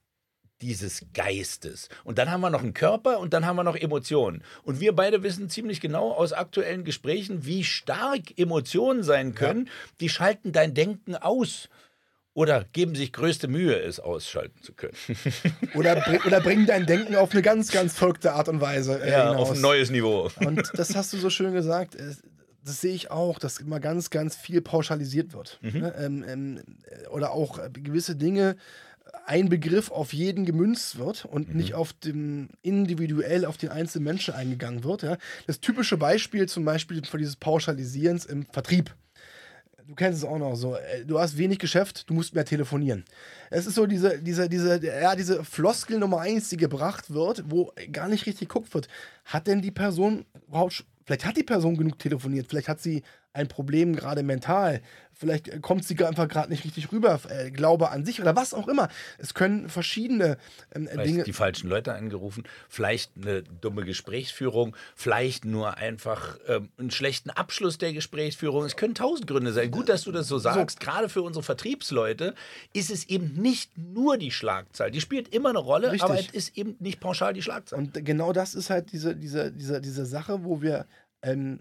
dieses Geistes. Und dann haben wir noch einen Körper und dann haben wir noch Emotionen. Und wir beide wissen ziemlich genau aus aktuellen Gesprächen, wie stark Emotionen sein können. Ja. Die schalten dein Denken aus oder geben sich größte Mühe, es ausschalten zu können.
oder, oder bringen dein Denken auf eine ganz, ganz verrückte Art und Weise.
Äh, ja, hinaus. auf ein neues Niveau.
Und das hast du so schön gesagt. Das sehe ich auch, dass immer ganz, ganz viel pauschalisiert wird. Mhm. Ne? Ähm, ähm, oder auch gewisse Dinge, ein Begriff auf jeden gemünzt wird und mhm. nicht auf dem individuell auf den einzelnen Menschen eingegangen wird. Ja? Das typische Beispiel zum Beispiel von dieses Pauschalisierens im Vertrieb du kennst es auch noch so, äh, du hast wenig Geschäft, du musst mehr telefonieren. Es ist so diese, diese, diese, ja, diese Floskel Nummer eins, die gebracht wird, wo gar nicht richtig geguckt wird. Hat denn die Person überhaupt, vielleicht hat die Person genug telefoniert, vielleicht hat sie ein Problem gerade mental, vielleicht kommt sie einfach gerade nicht richtig rüber, äh, Glaube an sich oder was auch immer. Es können verschiedene ähm,
vielleicht
Dinge.
die falschen Leute angerufen, vielleicht eine dumme Gesprächsführung, vielleicht nur einfach ähm, einen schlechten Abschluss der Gesprächsführung. Es können tausend Gründe sein. Gut, dass du das so sagst. So. Gerade für unsere Vertriebsleute ist es eben nicht nur die Schlagzahl. Die spielt immer eine Rolle, Richtig. aber es ist eben nicht pauschal die Schlagzahl.
Und genau das ist halt diese, diese, diese, diese Sache, wo wir ähm,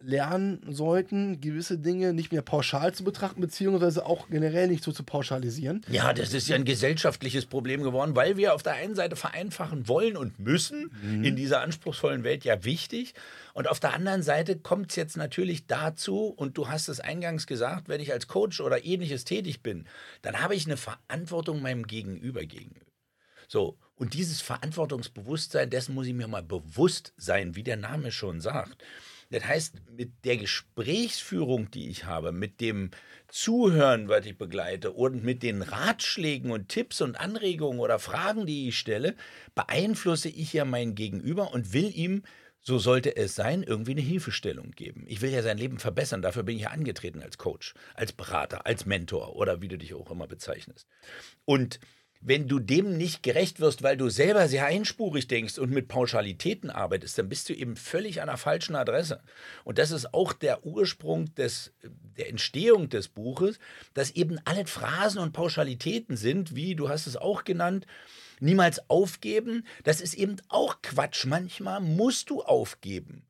lernen sollten, gewisse Dinge nicht mehr pauschal zu betrachten, beziehungsweise auch generell nicht so zu pauschalisieren.
Ja, das ist ja ein gesellschaftliches Problem geworden, weil wir auf der einen Seite vereinfachen wollen und müssen, mhm. in dieser anspruchsvollen Welt ja wichtig. Und auf der anderen Seite kommt es jetzt natürlich dazu, und du hast es eingangs gesagt, wenn ich als Coach oder ähnliches tätig bin, dann habe ich eine Verantwortung meinem Gegenüber gegenüber. So, und dieses Verantwortungsbewusstsein, dessen muss ich mir mal bewusst sein, wie der Name schon sagt. Das heißt, mit der Gesprächsführung, die ich habe, mit dem Zuhören, was ich begleite und mit den Ratschlägen und Tipps und Anregungen oder Fragen, die ich stelle, beeinflusse ich ja mein Gegenüber und will ihm, so sollte es sein, irgendwie eine Hilfestellung geben. Ich will ja sein Leben verbessern, dafür bin ich ja angetreten als Coach, als Berater, als Mentor oder wie du dich auch immer bezeichnest. Und wenn du dem nicht gerecht wirst, weil du selber sehr einspurig denkst und mit Pauschalitäten arbeitest, dann bist du eben völlig an der falschen Adresse. Und das ist auch der Ursprung des, der Entstehung des Buches, dass eben alle Phrasen und Pauschalitäten sind, wie du hast es auch genannt, niemals aufgeben. Das ist eben auch Quatsch. Manchmal musst du aufgeben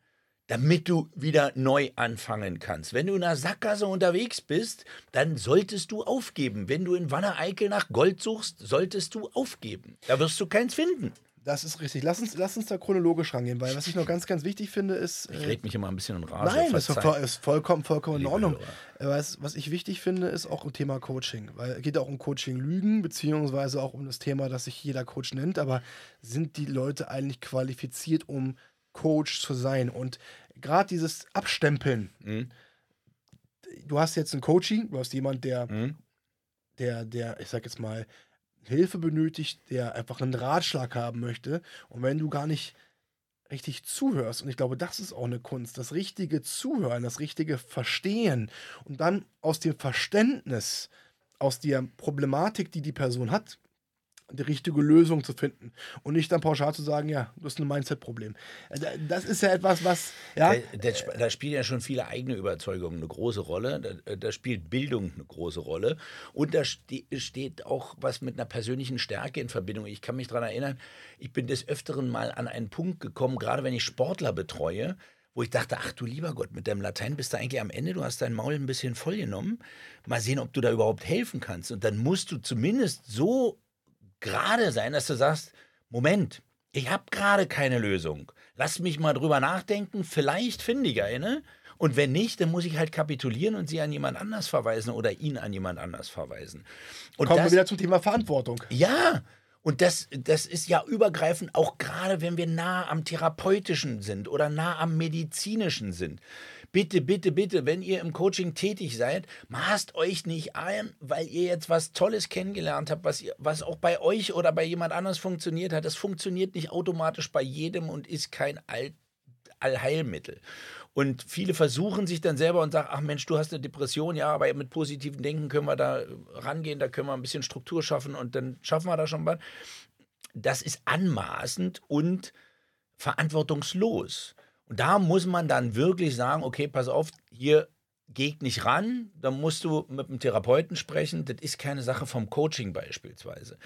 damit du wieder neu anfangen kannst. Wenn du in einer Sackgasse unterwegs bist, dann solltest du aufgeben. Wenn du in Wanne-Eickel nach Gold suchst, solltest du aufgeben. Da wirst du keins finden.
Das ist richtig. Lass uns, lass uns da chronologisch rangehen, weil was ich noch ganz, ganz wichtig finde, ist.
Ich rede mich immer ein bisschen in Rage.
Nein, das ist, ist vollkommen, vollkommen in Ordnung. Was, was ich wichtig finde, ist auch ein Thema Coaching. Weil es geht auch um Coaching-Lügen, beziehungsweise auch um das Thema, das sich jeder Coach nennt. Aber sind die Leute eigentlich qualifiziert, um Coach zu sein. Und gerade dieses Abstempeln, mhm. du hast jetzt einen Coaching, du hast jemanden, der, mhm. der, der, ich sag jetzt mal, Hilfe benötigt, der einfach einen Ratschlag haben möchte. Und wenn du gar nicht richtig zuhörst, und ich glaube, das ist auch eine Kunst, das richtige Zuhören, das richtige Verstehen und dann aus dem Verständnis, aus der Problematik, die die Person hat, die richtige Lösung zu finden und nicht dann pauschal zu sagen, ja, das ist ein Mindset-Problem. Äh, das ist ja etwas, was, ja.
Da, da, spielen ja schon viele eigene Überzeugungen eine große Rolle. Da, da spielt Bildung eine große Rolle. Und da ste steht auch was mit einer persönlichen Stärke in Verbindung. Ich kann mich daran erinnern, ich bin des Öfteren mal an einen Punkt gekommen, gerade wenn ich Sportler betreue, wo ich dachte, ach du lieber Gott, mit deinem Latein bist du eigentlich am Ende, du hast dein Maul ein bisschen vollgenommen. Mal sehen, ob du da überhaupt helfen kannst. Und dann musst du zumindest so gerade sein, dass du sagst, Moment, ich habe gerade keine Lösung. Lass mich mal drüber nachdenken, vielleicht finde ich eine. Und wenn nicht, dann muss ich halt kapitulieren und sie an jemand anders verweisen oder ihn an jemand anders verweisen. Und
Kommen das, wir wieder zum Thema Verantwortung.
Ja, und das, das ist ja übergreifend, auch gerade wenn wir nah am Therapeutischen sind oder nah am Medizinischen sind. Bitte, bitte, bitte, wenn ihr im Coaching tätig seid, maßt euch nicht ein, weil ihr jetzt was Tolles kennengelernt habt, was, ihr, was auch bei euch oder bei jemand anders funktioniert hat. Das funktioniert nicht automatisch bei jedem und ist kein All Allheilmittel. Und viele versuchen sich dann selber und sagen, ach Mensch, du hast eine Depression, ja, aber mit positiven Denken können wir da rangehen, da können wir ein bisschen Struktur schaffen und dann schaffen wir da schon was. Das ist anmaßend und verantwortungslos. Und da muss man dann wirklich sagen, okay, pass auf, hier geht nicht ran, da musst du mit dem Therapeuten sprechen. Das ist keine Sache vom Coaching beispielsweise.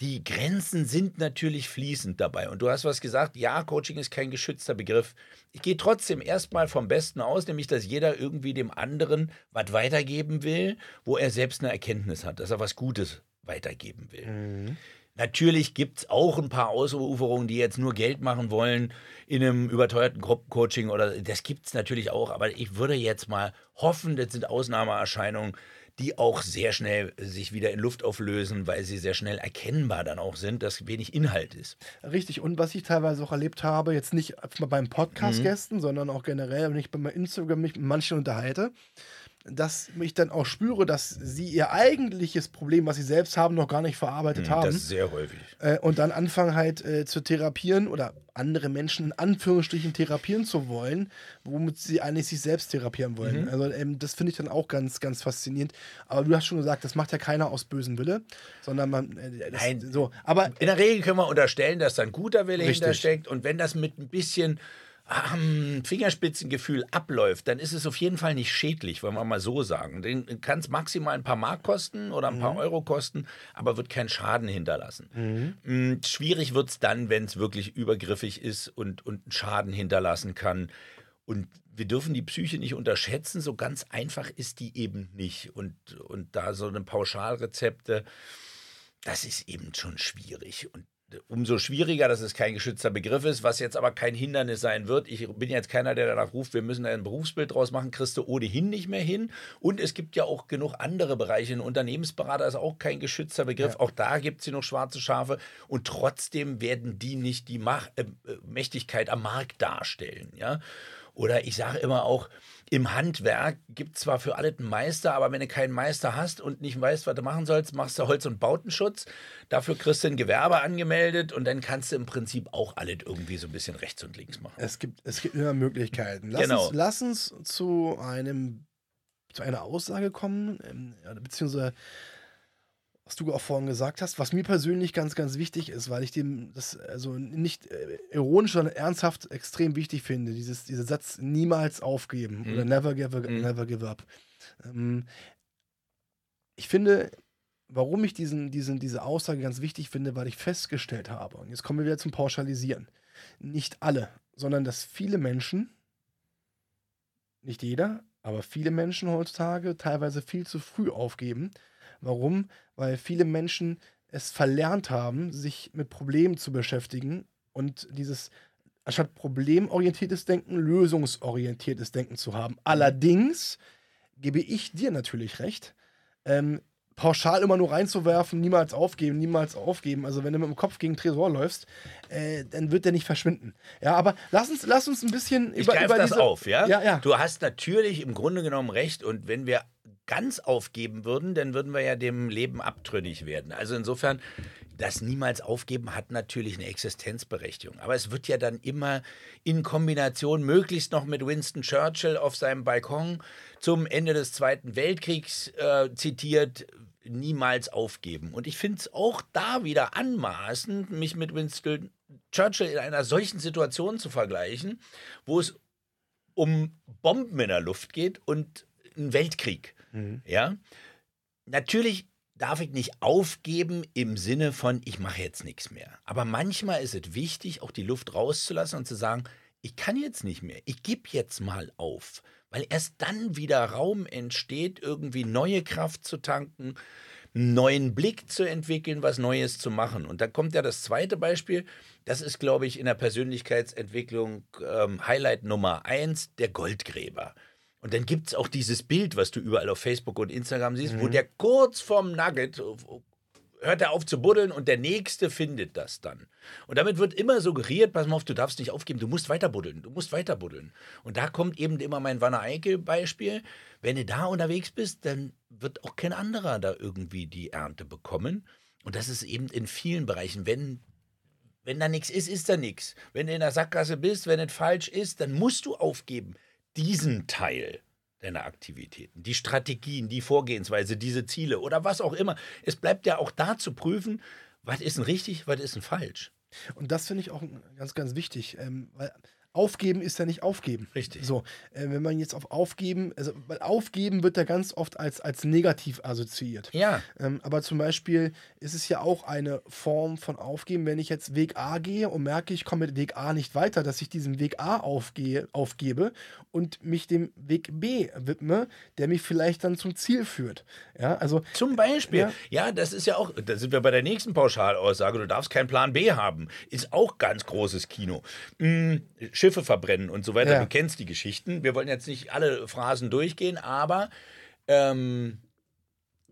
Die Grenzen sind natürlich fließend dabei. Und du hast was gesagt, ja, Coaching ist kein geschützter Begriff. Ich gehe trotzdem erstmal vom Besten aus, nämlich, dass jeder irgendwie dem anderen was weitergeben will, wo er selbst eine Erkenntnis hat, dass er was Gutes weitergeben will. Mhm. Natürlich gibt es auch ein paar Ausuferungen, die jetzt nur Geld machen wollen in einem überteuerten Gruppencoaching oder das gibt es natürlich auch, aber ich würde jetzt mal hoffen, das sind Ausnahmeerscheinungen, die auch sehr schnell sich wieder in Luft auflösen, weil sie sehr schnell erkennbar dann auch sind, dass wenig Inhalt ist.
Richtig. Und was ich teilweise auch erlebt habe, jetzt nicht beim Podcast-Gästen, mhm. sondern auch generell, wenn ich bei Instagram mich mit manchen unterhalte, dass ich dann auch spüre, dass sie ihr eigentliches Problem, was sie selbst haben, noch gar nicht verarbeitet hm, haben. Das
ist sehr häufig.
Äh, und dann anfangen halt äh, zu therapieren oder andere Menschen in Anführungsstrichen therapieren zu wollen, womit sie eigentlich sich selbst therapieren wollen. Mhm. Also ähm, das finde ich dann auch ganz, ganz faszinierend. Aber du hast schon gesagt, das macht ja keiner aus bösem Wille, sondern man. Äh,
das, Nein, so. Aber in der Regel können wir unterstellen, dass da ein guter Wille richtig. hintersteckt und wenn das mit ein bisschen ähm, Fingerspitzengefühl abläuft, dann ist es auf jeden Fall nicht schädlich, wollen wir mal so sagen. Den kann es maximal ein paar Mark kosten oder ein mhm. paar Euro kosten, aber wird keinen Schaden hinterlassen. Mhm. Mm, schwierig wird es dann, wenn es wirklich übergriffig ist und, und einen Schaden hinterlassen kann. Und wir dürfen die Psyche nicht unterschätzen, so ganz einfach ist die eben nicht. Und, und da so eine Pauschalrezepte, das ist eben schon schwierig. Und umso schwieriger, dass es kein geschützter Begriff ist, was jetzt aber kein Hindernis sein wird. Ich bin jetzt keiner, der danach ruft, wir müssen ein Berufsbild draus machen, kriegst du ohnehin nicht mehr hin. Und es gibt ja auch genug andere Bereiche. Ein Unternehmensberater ist auch kein geschützter Begriff. Ja. Auch da gibt es hier noch schwarze Schafe. Und trotzdem werden die nicht die Mach äh, Mächtigkeit am Markt darstellen. Ja? Oder ich sage immer auch, im Handwerk gibt es zwar für alles einen Meister, aber wenn du keinen Meister hast und nicht weißt, was du machen sollst, machst du Holz- und Bautenschutz. Dafür kriegst du ein Gewerbe angemeldet und dann kannst du im Prinzip auch alles irgendwie so ein bisschen rechts und links machen.
Es gibt, es gibt immer Möglichkeiten. Lass, genau. uns, lass uns zu einem zu einer Aussage kommen, ähm, beziehungsweise was du auch vorhin gesagt hast, was mir persönlich ganz, ganz wichtig ist, weil ich dem das also nicht äh, ironisch, sondern ernsthaft extrem wichtig finde, dieses, dieser Satz niemals aufgeben
Mhm.
oder never give,
Mhm.
never give up. Ähm, ich finde, warum ich diesen, diesen, diese Aussage ganz wichtig finde, weil ich festgestellt habe, und jetzt kommen wir wieder zum Pauschalisieren, nicht alle, sondern dass viele Menschen, nicht jeder, aber viele Menschen heutzutage teilweise viel zu früh aufgeben. Warum? Weil viele Menschen es verlernt haben, sich mit Problemen zu beschäftigen und dieses anstatt problemorientiertes Denken, lösungsorientiertes Denken zu haben. Allerdings gebe ich dir natürlich recht, ähm, pauschal immer nur reinzuwerfen, niemals aufgeben, niemals aufgeben. Also wenn du mit dem Kopf gegen den Tresor läufst, äh, dann wird der nicht verschwinden. Ja, aber lass uns, lass uns ein bisschen
Ich
über, über
das
diese,
auf, ja?
Ja, ja.
Du hast natürlich im Grunde genommen recht. Und wenn wir ganz aufgeben würden, dann würden wir ja dem Leben abtrünnig werden. Also insofern, das niemals aufgeben hat natürlich eine Existenzberechtigung. Aber es wird ja dann immer in Kombination, möglichst noch mit Winston Churchill auf seinem Balkon zum Ende des Zweiten Weltkriegs äh, zitiert, niemals aufgeben. Und ich finde es auch da wieder anmaßend, mich mit Winston Churchill in einer solchen Situation zu vergleichen, wo es um Bomben in der Luft geht und einen Weltkrieg. Ja, natürlich darf ich nicht aufgeben im Sinne von, ich mache jetzt nichts mehr. Aber manchmal ist es wichtig, auch die Luft rauszulassen und zu sagen, ich kann jetzt nicht mehr, ich gebe jetzt mal auf. Weil erst dann wieder Raum entsteht, irgendwie neue Kraft zu tanken, einen neuen Blick zu entwickeln, was Neues zu machen. Und da kommt ja das zweite Beispiel. Das ist, glaube ich, in der Persönlichkeitsentwicklung ähm, Highlight Nummer eins, der Goldgräber. Und dann gibt es auch dieses Bild, was du überall auf Facebook und Instagram siehst, wo der kurz vorm Nugget äh, hört er auf zu buddeln und der Nächste findet das dann. Und damit wird immer suggeriert, pass mal auf, du darfst nicht aufgeben, du musst weiter buddeln, du musst weiter buddeln. Und da kommt eben immer mein Wanne Eickel-Beispiel. Wenn du da unterwegs bist, dann wird auch kein anderer da irgendwie die Ernte bekommen. Und das ist eben in vielen Bereichen, wenn wenn da nichts ist, ist da nichts. Wenn du in der Sackgasse bist, wenn es falsch ist, dann musst du aufgeben. Diesen Teil deiner Aktivitäten, die Strategien, die Vorgehensweise, diese Ziele oder was auch immer. Es bleibt ja auch da zu prüfen, was ist denn richtig, was ist denn falsch.
Und das finde ich auch ganz, ganz wichtig, ähm, weil aufgeben ist ja nicht aufgeben.
Richtig.
So, äh, wenn man jetzt auf aufgeben, also weil aufgeben wird ja ganz oft als, als negativ assoziiert.
Ja,
Ähm, aber zum Beispiel ist es ja auch eine Form von Aufgeben, wenn ich jetzt Weg A gehe und merke, ich komme mit Weg A nicht weiter, dass ich diesen Weg A aufgehe, aufgebe und mich dem Weg B widme, der mich vielleicht dann zum Ziel führt. Ja, also
Zum Beispiel.
Ja.
Ja. das ist ja auch, da sind wir bei der nächsten Pauschalaussage, du darfst keinen Plan B haben. Ist auch ganz großes Kino. Hm, Schiffe verbrennen und so weiter.
Ja.
Du kennst die Geschichten. Wir wollen jetzt nicht alle Phrasen durchgehen, aber ähm,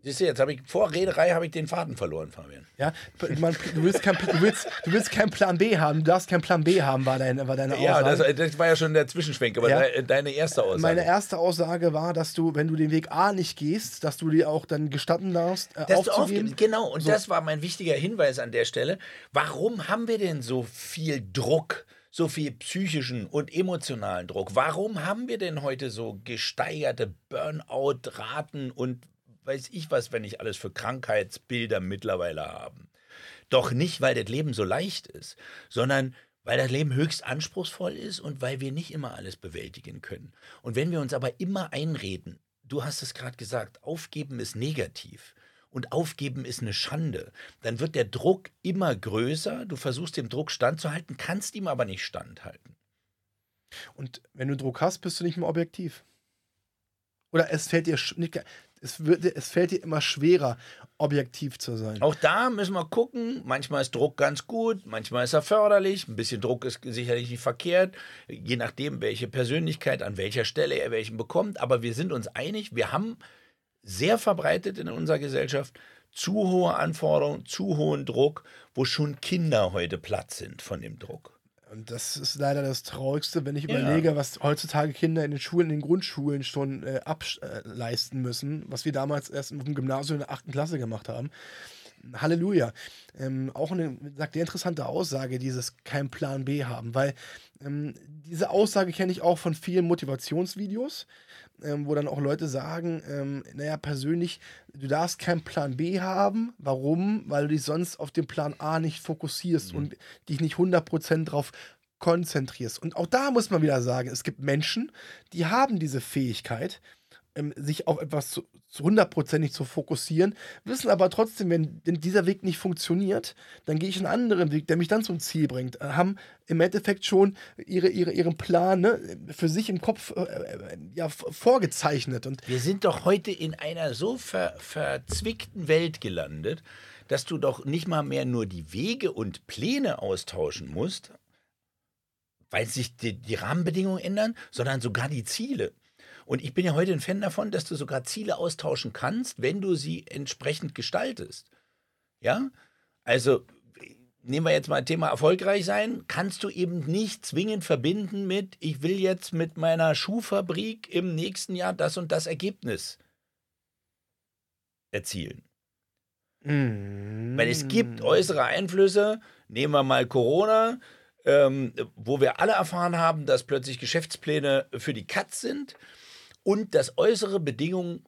siehst du, jetzt habe ich vor Rederei habe ich den Faden verloren, Fabian.
Ja, man, du, willst kein, du, willst, du willst keinen Plan B haben, du darfst keinen Plan B haben, war deine, war deine
Ja,
Aussage.
das, das war ja schon der Zwischenschwenk, aber
Ja.
de- deine erste Aussage.
Meine erste Aussage war, dass du, wenn du den Weg A nicht gehst, dass du dir auch dann gestatten darfst, äh,
Dass
aufzugeben.
aufgibst, genau, und
So.
das war mein wichtiger Hinweis an der Stelle. Warum haben wir denn so viel Druck, so viel psychischen und emotionalen Druck? Warum haben wir denn heute so gesteigerte Burnout-Raten und weiß ich was, wenn ich alles für Krankheitsbilder mittlerweile haben? Doch nicht, weil das Leben so leicht ist, sondern weil das Leben höchst anspruchsvoll ist und weil wir nicht immer alles bewältigen können. Und wenn wir uns aber immer einreden, du hast es gerade gesagt, aufgeben ist negativ und aufgeben ist eine Schande, dann wird der Druck immer größer, du versuchst dem Druck standzuhalten, kannst ihm aber nicht standhalten.
Und wenn du Druck hast, bist du nicht mehr objektiv. Oder es fällt dir nicht, es, wird, es fällt dir immer schwerer, objektiv zu sein.
Auch da müssen wir gucken. Manchmal ist Druck ganz gut, manchmal ist er förderlich. Ein bisschen Druck ist sicherlich nicht verkehrt, je nachdem, welche Persönlichkeit an welcher Stelle er welchen bekommt. Aber wir sind uns einig, wir haben sehr verbreitet in unserer Gesellschaft zu hohe Anforderungen, zu hohen Druck, wo schon Kinder heute platt sind von dem Druck.
Und das ist leider das Traurigste, wenn ich
Ja.
überlege, was heutzutage Kinder in den Schulen, in den Grundschulen schon äh, ableisten müssen, was wir damals erst im Gymnasium in der 8. Klasse gemacht haben. Halleluja. Ähm, auch eine sagt, sehr interessante Aussage, dieses kein Plan B haben, weil ähm, diese Aussage kenne ich auch von vielen Motivationsvideos. Ähm, wo dann auch Leute sagen, ähm, naja, persönlich, du darfst keinen Plan B haben. Warum? Weil du dich sonst auf den Plan A nicht fokussierst
Mhm.
und dich nicht 100% drauf konzentrierst. Und auch da muss man wieder sagen, es gibt Menschen, die haben diese Fähigkeit, sich auf etwas zu, hundertprozentig zu fokussieren, wissen aber trotzdem, wenn, dieser Weg nicht funktioniert, dann gehe ich einen anderen Weg, der mich dann zum Ziel bringt. Äh, haben im Endeffekt schon ihre, ihre, ihren Plan ne, für sich im Kopf äh, äh, ja, vorgezeichnet. Und
Wir sind doch heute in einer so ver verzwickten Welt gelandet, dass du doch nicht mal mehr nur die Wege und Pläne austauschen musst, weil sich die, die Rahmenbedingungen ändern, sondern sogar die Ziele. Und ich bin ja heute ein Fan davon, dass du sogar Ziele austauschen kannst, wenn du sie entsprechend gestaltest. Ja? Also nehmen wir jetzt mal Thema erfolgreich sein, kannst du eben nicht zwingend verbinden mit, ich will jetzt mit meiner Schuhfabrik im nächsten Jahr das und das Ergebnis erzielen. Weil es gibt äußere Einflüsse, nehmen wir mal Corona, ähm, wo wir alle erfahren haben, dass plötzlich Geschäftspläne für die Katz sind und dass äußere Bedingungen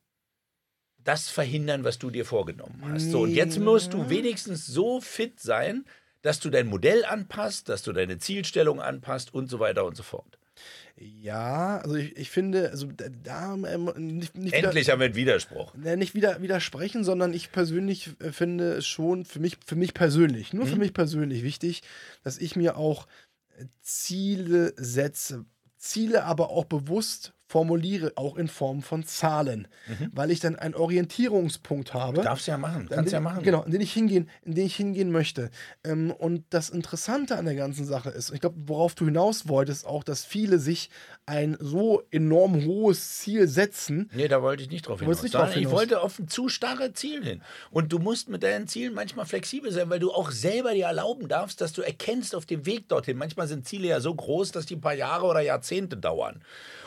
das verhindern, was du dir vorgenommen hast. So, und jetzt musst du wenigstens so fit sein, dass du dein Modell anpasst, dass du deine Zielstellung anpasst und so weiter und so fort.
Ja, also ich, ich finde, also da, ähm, nicht, nicht wieder-
Endlich haben wir einen Widerspruch.
Nicht wieder widersprechen, sondern ich persönlich äh, finde es schon für mich, für mich persönlich, nur für mich persönlich wichtig, dass ich mir auch äh, Ziele setze. Ziele aber auch bewusst formuliere, auch in Form von Zahlen, weil ich dann einen Orientierungspunkt habe.
Darfst ja machen,
an
kannst ja
den-
machen.
Genau, in den ich hingehen, in den ich hingehen möchte. Ähm, und das Interessante an der ganzen Sache ist, ich glaube, worauf du hinaus wolltest, auch, dass viele sich ein so enorm hohes Ziel setzen,
Nee, da wollte ich nicht drauf hinaus.
nicht drauf
ich
hinaus.
wollte auf ein zu starre Ziel hin. Und du musst mit deinen Zielen manchmal flexibel sein, weil du auch selber dir erlauben darfst, dass du erkennst auf dem Weg dorthin. Manchmal sind Ziele ja so groß, dass die ein paar Jahre oder Jahrzehnte dauern.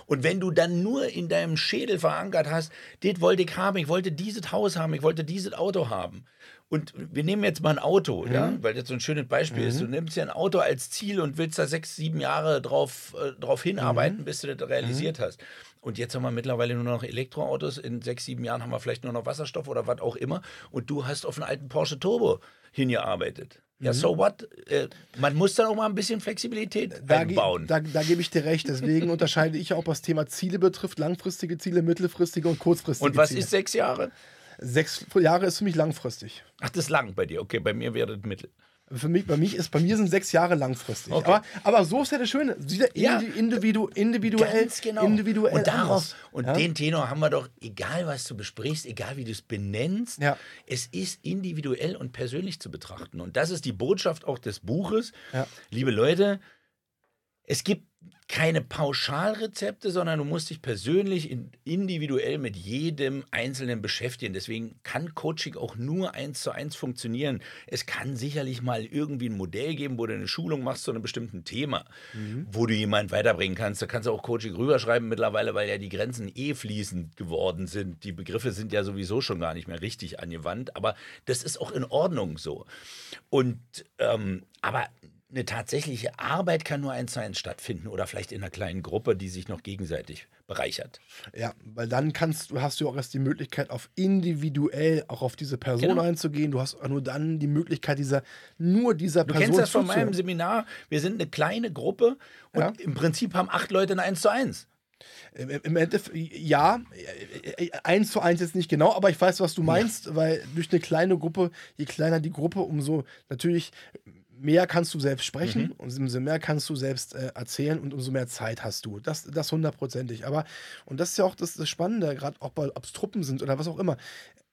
Und wenn du dann nur in deinem Schädel verankert hast, das wollte ich haben, ich wollte dieses Haus haben, ich wollte dieses Auto haben. Und wir nehmen jetzt mal ein Auto, ja,
Mhm.
weil das so ein schönes Beispiel ist. Du nimmst ja ein Auto als Ziel und willst da sechs, sieben Jahre drauf, äh, drauf
Mhm.
hinarbeiten, bis du das realisiert hast. Und jetzt haben wir mittlerweile nur noch Elektroautos. In sechs, sieben Jahren haben wir vielleicht nur noch Wasserstoff oder was auch immer. Und du hast auf einen alten Porsche Turbo hingearbeitet.
Mhm.
Ja, so what? Äh, man muss dann auch mal ein bisschen Flexibilität
Da,
einbauen.
da, da gebe ich dir recht. Deswegen unterscheide ich auch, was Thema Ziele betrifft, langfristige Ziele, mittelfristige und kurzfristige
und was
Ziele.
ist sechs Jahre?
Sechs Jahre ist für mich langfristig.
Ach, das ist lang bei dir. Okay, bei mir wäre das mittel.
Für mich, bei, mich ist, bei mir sind sechs Jahre langfristig.
Okay.
Aber, aber so ist ja das Schöne.
Ja.
indi- individu, individuell.
Genau.
Individuell
und darauf, und
Ja?
den Tenor haben wir doch, egal was du besprichst, egal wie du es benennst,
Ja.
es ist individuell und persönlich zu betrachten. Und das ist die Botschaft auch des Buches. Liebe Leute, es gibt keine Pauschalrezepte, sondern du musst dich persönlich in, individuell mit jedem Einzelnen beschäftigen. Deswegen kann Coaching auch nur eins zu eins funktionieren. Es kann sicherlich mal irgendwie ein Modell geben, wo du eine Schulung machst zu einem bestimmten Thema, wo du jemanden weiterbringen kannst. Da kannst du auch Coaching rüberschreiben mittlerweile, weil ja die Grenzen eh fließend geworden sind. Die Begriffe sind ja sowieso schon gar nicht mehr richtig angewandt, aber das ist auch in Ordnung so. Und ähm, aber eine tatsächliche Arbeit kann nur eins zu eins stattfinden oder vielleicht in einer kleinen Gruppe, die sich noch gegenseitig bereichert.
Ja, weil dann kannst du, hast du auch erst die Möglichkeit, auf individuell auch auf diese Person
Genau.
einzugehen. Du hast nur dann die Möglichkeit, dieser, nur dieser
Du
Person
kennst das von meinem Seminar. Wir sind eine kleine Gruppe und
Ja.
im Prinzip haben acht Leute ein eins zu eins.
Im, Endeffekt, ja, eins zu eins jetzt nicht genau, aber ich weiß, was du meinst, weil durch eine kleine Gruppe, je kleiner die Gruppe, umso natürlich mehr kannst du selbst sprechen
Mhm.
und umso mehr kannst du selbst äh, erzählen und umso mehr Zeit hast du. Das, das hundertprozentig. Aber, und das ist ja auch das, das Spannende, gerade auch bei, ob es Truppen sind oder was auch immer.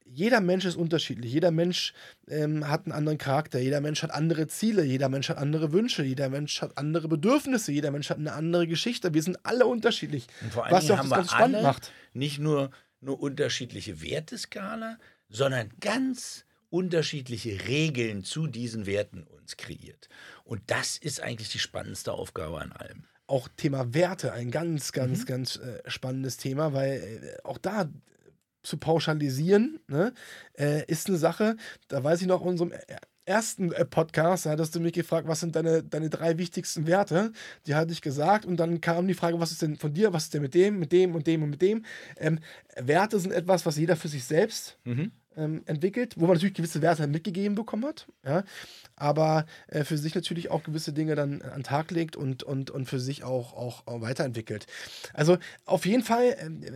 Jeder Mensch ist unterschiedlich. Jeder Mensch ähm, hat einen anderen Charakter. Jeder Mensch hat andere Ziele. Jeder Mensch hat andere Wünsche. Jeder Mensch hat andere Bedürfnisse. Jeder Mensch hat eine andere Geschichte. Wir sind alle unterschiedlich.
Und vor allen
was
Dingen haben
das
wir
ganz spannend
alle
macht.
nicht nur, nur unterschiedliche Werteskala, sondern ganz unterschiedliche Regeln zu diesen Werten uns kreiert. Und das ist eigentlich die spannendste Aufgabe an allem.
Auch Thema Werte, ein ganz, ganz,
Mhm.
ganz äh, spannendes Thema, weil äh, auch da zu pauschalisieren, ne, äh, ist eine Sache, da weiß ich noch, in unserem ersten äh, Podcast, da hattest du mich gefragt, was sind deine, deine drei wichtigsten Werte? Die hatte ich gesagt und dann kam die Frage, was ist denn von dir, was ist denn mit dem, mit dem und dem und mit dem? Ähm, Werte sind etwas, was jeder für sich selbst
Mhm.
Ähm, entwickelt, wo man natürlich gewisse Werte mitgegeben bekommen hat, ja, aber äh, für sich natürlich auch gewisse Dinge dann an den Tag legt und, und, und für sich auch, auch, auch weiterentwickelt. Also auf jeden Fall, ähm, äh,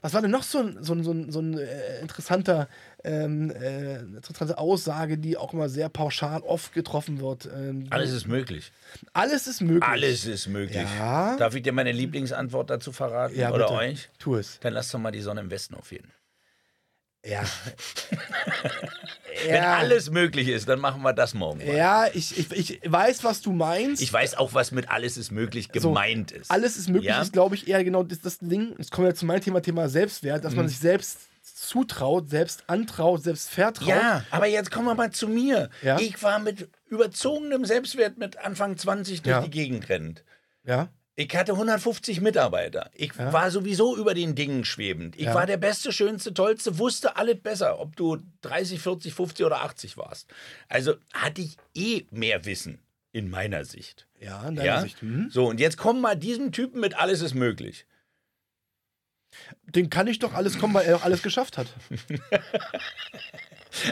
was war denn noch so ein, so ein, so ein, so ein äh, interessanter, ähm, äh, interessante Aussage, die auch immer sehr pauschal oft getroffen wird? Ähm,
Alles ist möglich.
alles ist möglich.
Alles ist möglich.
Ja.
Darf ich dir meine Lieblingsantwort dazu verraten?
Ja,
Oder euch?
Tu es.
Dann lass doch mal die Sonne im Westen aufgehen.
Ja.
Wenn alles möglich ist, dann machen wir das morgen. mal.
Ja, ich, ich, ich weiß, was du meinst.
Ich weiß auch, was mit alles ist möglich gemeint ist.
Alles ist möglich,
Ja?
ist, glaube ich, eher genau das, das Ding. Jetzt kommen wir zu meinem Thema, Thema Selbstwert, dass
Mhm.
man sich selbst zutraut, selbst antraut, selbst vertraut.
Ja, aber jetzt kommen wir mal zu mir.
Ja?
Ich war mit überzogenem Selbstwert mit Anfang 20 durch die Gegend rennend.
Ja.
Ich hatte 150 Mitarbeiter. Ich war sowieso über den Dingen schwebend. Ich
Ja.
war der Beste, Schönste, Tollste, wusste alles besser, ob du 30, 40, 50 oder 80 warst. Also hatte ich eh mehr Wissen in meiner Sicht.
Ja, in deiner
Ja?
Sicht. Mhm.
So, und jetzt kommen mal diesem Typen mit alles ist möglich.
Den kann ich doch alles kommen, weil er auch alles geschafft hat.